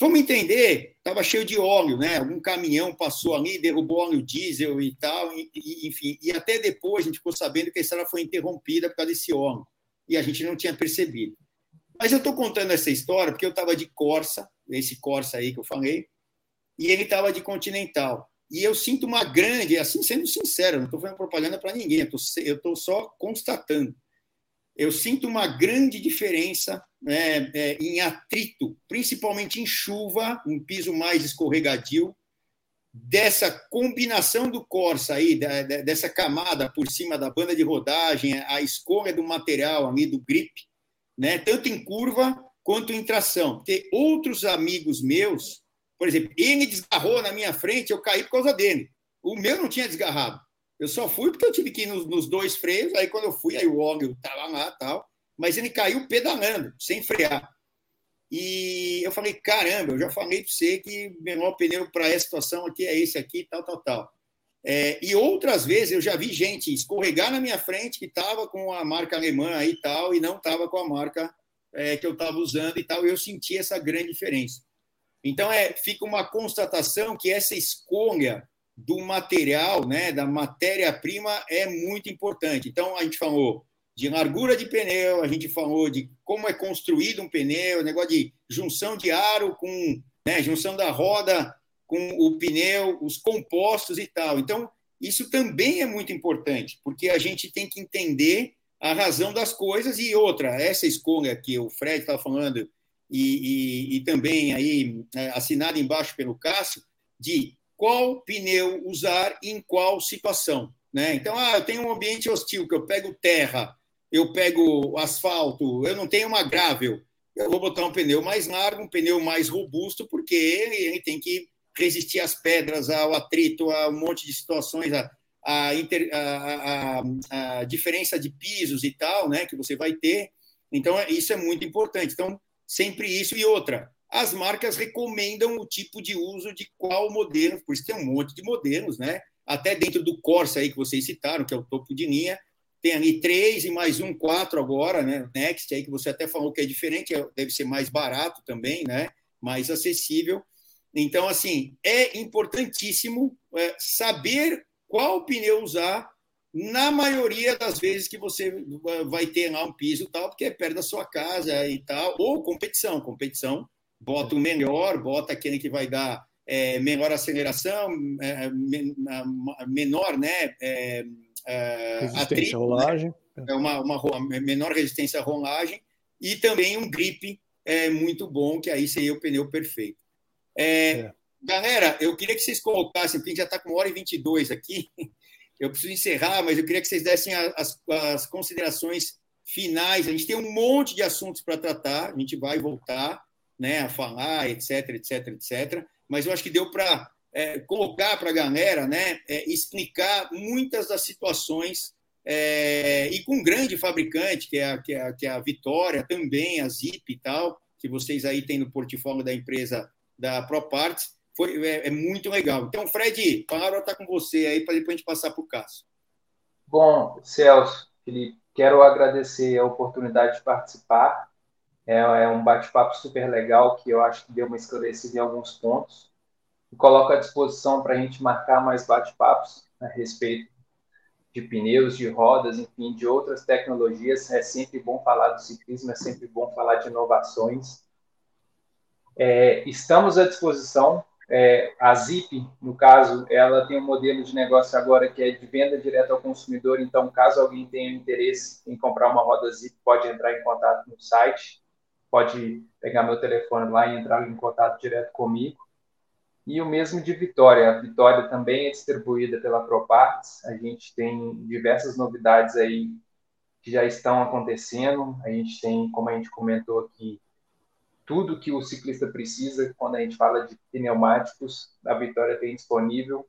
Vamos entender, estava cheio de óleo, né? Algum caminhão passou ali, derrubou óleo diesel e tal, e, e, enfim. E até depois a gente ficou sabendo que a estrada foi interrompida por causa desse óleo. E a gente não tinha percebido. Mas eu estou contando essa história porque eu estava de Corsa, esse Corsa aí que eu falei, e ele estava de Continental. E eu sinto uma grande, assim, sendo sincero, não estou fazendo propaganda para ninguém, eu estou só constatando. Eu sinto uma grande diferença né, é, em atrito, principalmente em chuva, um piso mais escorregadio, dessa combinação do Corsa aí, da, dessa camada por cima da banda de rodagem, a escolha do material ali, do grip, né, tanto em curva quanto em tração. Porque outros amigos meus por exemplo, ele desgarrou na minha frente, eu caí por causa dele. O meu não tinha desgarrado. Eu só fui porque eu tive que ir nos, nos dois freios, aí quando eu fui, aí o óleo estava lá tal, mas ele caiu pedalando, sem frear. E eu falei, caramba, eu já falei para você que o menor pneu para essa situação aqui é esse aqui, tal, tal, tal. É, e outras vezes eu já vi gente escorregar na minha frente que estava com a marca alemã aí e tal, e não estava com a marca é, que eu estava usando e tal, e eu senti essa grande diferença. Então, é, fica uma constatação que essa escolha do material, né, da matéria-prima, é muito importante. Então, a gente falou de largura de pneu, a gente falou de como é construído um pneu, negócio de junção de aro com né, junção da roda com o pneu, os compostos e tal. Então, isso também é muito importante, porque a gente tem que entender a razão das coisas e outra, essa escolha que o Fred estava falando e, e, e também aí é, assinado embaixo pelo Cássio, de qual pneu usar em qual situação. Né? Então, ah, eu tenho um ambiente hostil, que eu pego terra, eu pego asfalto, eu não tenho uma gravel, eu vou botar um pneu mais largo, um pneu mais robusto, porque ele, tem que resistir às pedras, ao atrito, a um monte de situações, a, a, inter, a, a, a diferença de pisos e tal, né, que você vai ter. Então, isso é muito importante. Então, sempre isso. E outra, as marcas recomendam o tipo de uso de qual modelo, por isso tem um monte de modelos, né? Até dentro do Corsa aí que vocês citaram, que é o topo de linha, tem ali três e mais um quatro agora, né? Next aí que você até falou que é diferente, é, deve ser mais barato também, né? Mais acessível. Então, assim, é importantíssimo é, saber qual pneu usar na maioria das vezes que você vai ter lá um piso tal, porque é perto da sua casa e tal, ou competição, competição, bota o melhor, bota aquele que vai dar é, menor aceleração, é, menor, né, é, é resistência atrito, à né? rolagem, né? é uma, uma menor resistência à rolagem e também um grip é muito bom, que aí seria o pneu perfeito. É, é. Galera, eu queria que vocês colocassem, porque já está com uma hora e 22 aqui, [laughs] eu preciso encerrar, mas eu queria que vocês dessem as, as considerações finais. A gente tem um monte de assuntos para tratar, a gente vai voltar né, a falar, etc, etc, etc. Mas eu acho que deu para é, colocar para a galera, né, é, explicar muitas das situações é, e com um grande fabricante, que é, a, que, é a, que é a Vitória, também a Zip e tal, que vocês aí têm no portfólio da empresa da ProParts, foi, é, é, muito legal. Então, Fred, a palavra está com você aí para depois a gente passar para o Cássio. Bom, Celso, Felipe, quero agradecer a oportunidade de participar. É, é um bate-papo super legal que eu acho que deu uma esclarecida em alguns pontos. E coloco à disposição para a gente marcar mais bate-papos a respeito de pneus, de rodas, enfim, de outras tecnologias. É sempre bom falar do ciclismo, é sempre bom falar de inovações. É, estamos à disposição é, a Zip, no caso, ela tem um modelo de negócio agora que é de venda direta ao consumidor. Então, caso alguém tenha interesse em comprar uma roda Zip, pode entrar em contato no site, pode pegar meu telefone lá e entrar em contato direto comigo. E o mesmo de Vitória. A Vitória também é distribuída pela ProParts. A gente tem diversas novidades aí que já estão acontecendo. A gente tem, como a gente comentou aqui, tudo que o ciclista precisa quando a gente fala de pneumáticos, a Vitória tem disponível.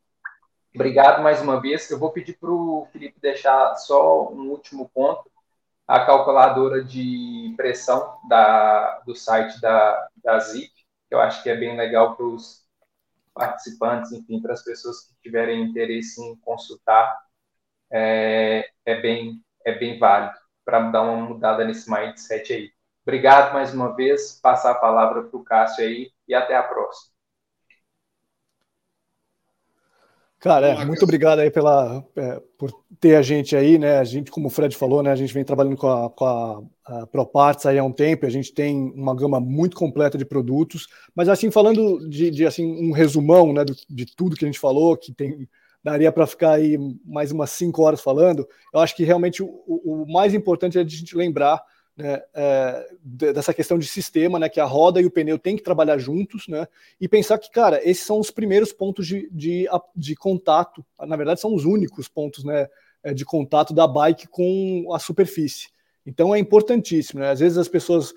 Obrigado mais uma vez. Eu vou pedir para o Felipe deixar só um último ponto. A calculadora de pressão da, do site da, da ZIP, que eu acho que é bem legal para os participantes, enfim, para as pessoas que tiverem interesse em consultar, é, é, bem, é bem válido para dar uma mudada nesse mindset aí. Obrigado mais uma vez, passar a palavra para o Cássio aí e até a próxima. Cara, é, muito obrigado aí pela, é, por ter a gente aí, né? A gente, como o Fred falou, né? A gente vem trabalhando com a, com a, a ProParts aí há um tempo, a gente tem uma gama muito completa de produtos, mas assim, falando de, de assim, um resumão né, de tudo que a gente falou, que tem daria para ficar aí mais umas cinco horas falando, eu acho que realmente o, o mais importante é a gente lembrar né, é, dessa questão de sistema, né, que a roda e o pneu têm que trabalhar juntos, né, e pensar que, cara, esses são os primeiros pontos de, de, de contato, na verdade são os únicos pontos, né, é, de contato da bike com a superfície. Então é importantíssimo, né, às vezes as pessoas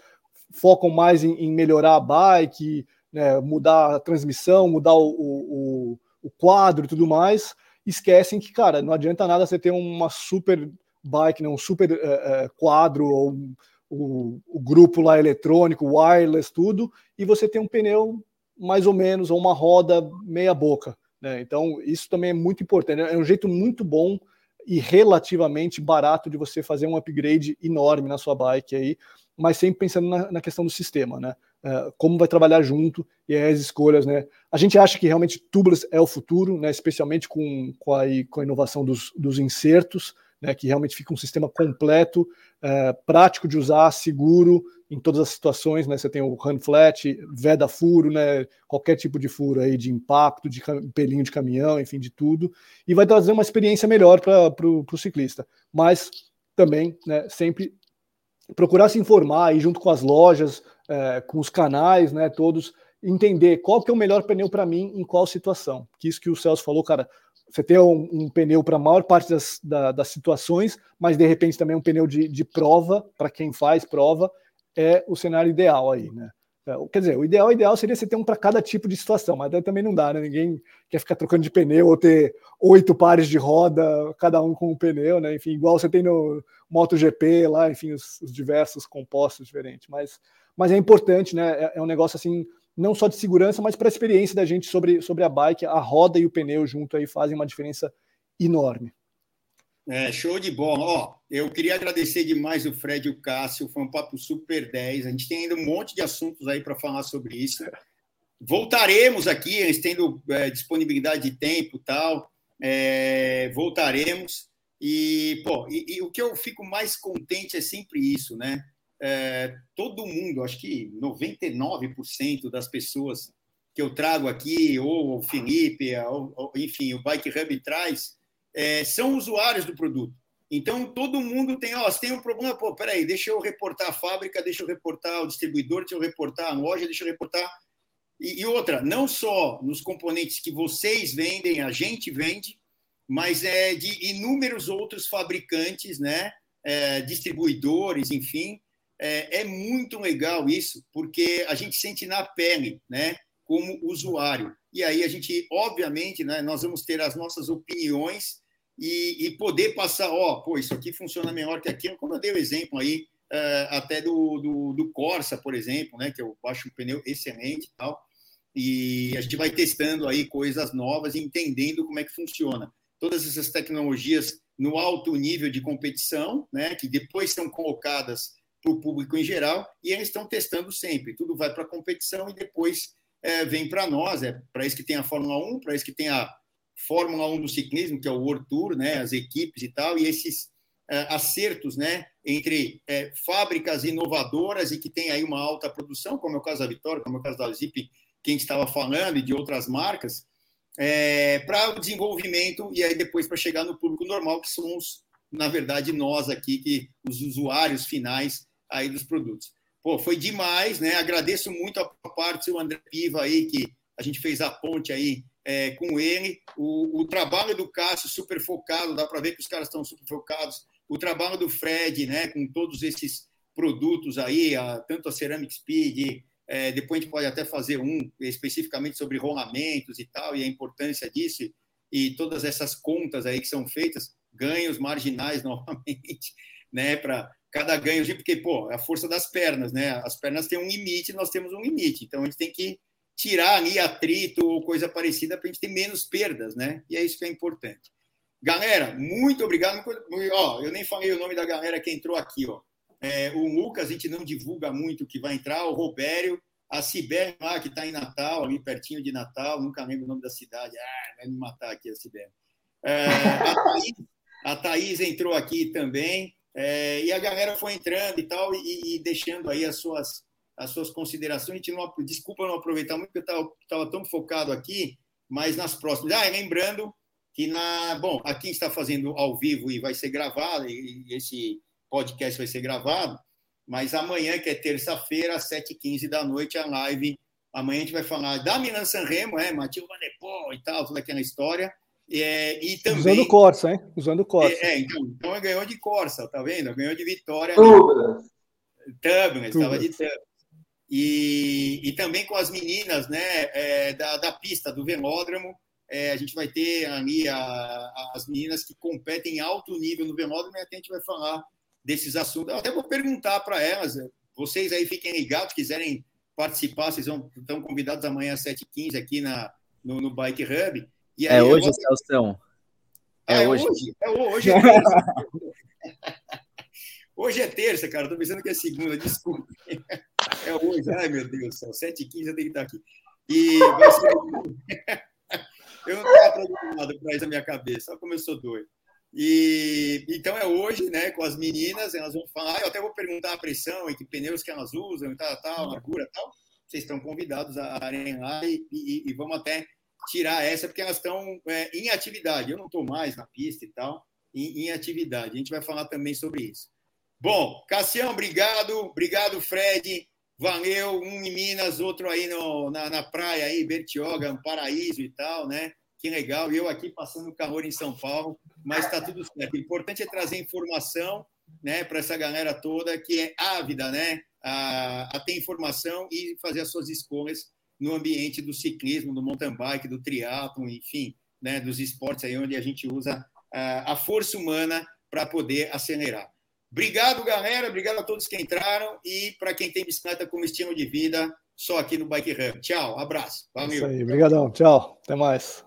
focam mais em, em melhorar a bike, né, mudar a transmissão, mudar o, o, o quadro e tudo mais, esquecem que, cara, não adianta nada você ter uma super bike, né, um super uh, quadro ou um, o, o, grupo lá eletrônico, wireless, tudo, e você tem um pneu mais ou menos, ou uma roda meia boca. Né? Então, isso também é muito importante. É um jeito muito bom e relativamente barato de você fazer um upgrade enorme na sua bike aí, mas sempre pensando na, na questão do sistema, né? Uh, como vai trabalhar junto e as escolhas, né? A gente acha que realmente tubeless é o futuro, né? Especialmente com, com, a, com a inovação dos, dos insertos, né, que realmente fica um sistema completo, é, prático de usar, seguro em todas as situações. Né, você tem o run flat, veda furo, né, qualquer tipo de furo aí de impacto, de pelinho de caminhão, enfim, de tudo, e vai trazer uma experiência melhor para o ciclista. Mas também, né, sempre procurar se informar aí junto com as lojas, é, com os canais, né, todos entender qual que é o melhor pneu para mim em qual situação. Que isso que o Celso falou, cara, você ter um, um pneu para a maior parte das, da, das situações, mas de repente também um pneu de, de prova, para quem faz prova, é o cenário ideal aí, né? É, quer dizer, o ideal, ideal seria você ter um para cada tipo de situação, mas também não dá, né? Ninguém quer ficar trocando de pneu ou ter oito pares de roda, cada um com um pneu, né? Enfim, igual você tem no MotoGP lá, enfim, os, os diversos compostos diferentes. Mas, mas é importante, né? É, é um negócio assim não só de segurança, mas para a experiência da gente sobre, sobre a bike, a roda e o pneu junto aí fazem uma diferença enorme. É, show de bola. Ó, eu queria agradecer demais o Fred e o Cássio, foi um papo super 10. A gente tem ainda um monte de assuntos aí para falar sobre isso. Voltaremos aqui, eles tendo é, disponibilidade de tempo tal, é, voltaremos. E, pô, e, e o que eu fico mais contente é sempre isso, né? É, todo mundo, acho que 99% das pessoas que eu trago aqui, ou o Felipe, ou, ou, enfim, o Bike Hub traz, é, são usuários do produto. Então, todo mundo tem, ó, se tem um problema, pô, peraí, deixa eu reportar a fábrica, deixa eu reportar o distribuidor, deixa eu reportar a loja, deixa eu reportar. E, e outra, não só nos componentes que vocês vendem, a gente vende, mas é de inúmeros outros fabricantes, né, é, distribuidores, enfim, é, é muito legal isso, porque a gente sente na pele, né? Como usuário. E aí a gente, obviamente, né, nós vamos ter as nossas opiniões e, e poder passar, ó, pô, isso aqui funciona melhor que aquilo, como eu dei o exemplo aí, uh, até do, do, do, Corsa, por exemplo, né, que eu acho um pneu excelente e tal, e a gente vai testando aí coisas novas e entendendo como é que funciona. Todas essas tecnologias no alto nível de competição, né, que depois são colocadas para o público em geral, e eles estão testando sempre. Tudo vai para a competição e depois é, vem para nós. É para isso que tem a Fórmula 1, para isso que tem a Fórmula 1 do ciclismo, que é o World Tour, né, as equipes e tal, e esses é, acertos né, entre é, fábricas inovadoras e que tem aí uma alta produção, como é o caso da Vitória, como é o caso da Zip, quem estava falando, e de outras marcas, é, para o desenvolvimento e aí depois para chegar no público normal, que somos, na verdade, nós aqui, que os usuários finais aí dos produtos. Pô, foi demais, né? Agradeço muito a parte do André Piva aí, que a gente fez a ponte aí é, com ele. O, o, trabalho do Cássio super focado, dá para ver que os caras estão super focados. O trabalho do Fred, né? Com todos esses produtos aí, a, tanto a Ceramic Speed, é, depois a gente pode até fazer um especificamente sobre rolamentos e tal, e a importância disso. e todas essas contas aí que são feitas, ganhos marginais [laughs] novamente, né, para cada ganho, porque, pô, é a força das pernas, né? As pernas têm um limite, nós temos um limite, então a gente tem que tirar ali atrito ou coisa parecida para a gente ter menos perdas, né? E é isso que é importante. Galera, muito obrigado. Ó, eu nem falei o nome da galera que entrou aqui, ó. É, o Lucas, a gente não divulga muito que vai entrar, o Robério, a Sibéria lá, que está em Natal, ali pertinho de Natal, nunca lembro o nome da cidade. Ah, vai me matar aqui a Sibéria. É, a, a Thaís entrou aqui também, é, e a galera foi entrando e tal, e, e, deixando aí as suas, as suas considerações. A gente não, desculpa não aproveitar muito, porque eu estava tão focado aqui, mas nas próximas. Ah, lembrando que na. Bom, aqui está fazendo ao vivo e vai ser gravado, e esse podcast vai ser gravado, mas amanhã, que é terça-feira, às 7h15 da noite, a live. Amanhã a gente vai falar da Milan Sanremo, é, Matilde Van e tal, toda aquela história. É, e também, Usando Corsa, hein? Usando Corsa. É, é então, então ganhou de Corsa, tá vendo? Ganhou de vitória. Tubas, estava de. E, e também com as meninas né, é, da, da pista, do velódromo, é, a gente vai ter ali a, a, as meninas que competem em alto nível no velódromo e a gente vai falar desses assuntos. Eu até vou perguntar para elas, vocês aí fiquem ligados, quiserem participar, vocês vão, estão convidados amanhã às 7h15 aqui na, no, no Bike Hub. E é hoje, vou... Celso? É, é hoje. hoje. É hoje. É [laughs] terça. hoje é terça, cara. Estou pensando que é segunda, desculpa. É hoje. Ai, meu Deus do céu. 7h15 eu tenho que estar aqui. E vai ser... [laughs] eu não estava programado para isso na minha cabeça, só como eu sou doido. E então é hoje, né, com as meninas, elas vão falar, eu até vou perguntar a pressão e que pneus que elas usam e tal, tal, largura tal. Vocês estão convidados a irem lá e, e, e, vamos até tirar essa, porque elas estão é, em atividade. Eu não estou mais na pista e tal, em, em, atividade. A gente vai falar também sobre isso. Bom, Cassião, obrigado. Obrigado, Fred. Valeu. Um em Minas, outro aí no, na, na praia, aí, Bertioga, um paraíso e tal, né? Que legal. Eu aqui passando calor em São Paulo mas está tudo certo. O importante é trazer informação né, para essa galera toda que é ávida né, a, a, ter informação e fazer as suas escolhas no ambiente do ciclismo, do mountain bike, do triatlo, enfim, né, dos esportes aí onde a gente usa a, a força humana para poder acelerar. Obrigado, galera. Obrigado a todos que entraram. E para quem tem bicicleta como estilo de vida, só aqui no Bike Hub. Tchau, abraço. Valeu. Isso aí, obrigadão. Tchau. Até mais.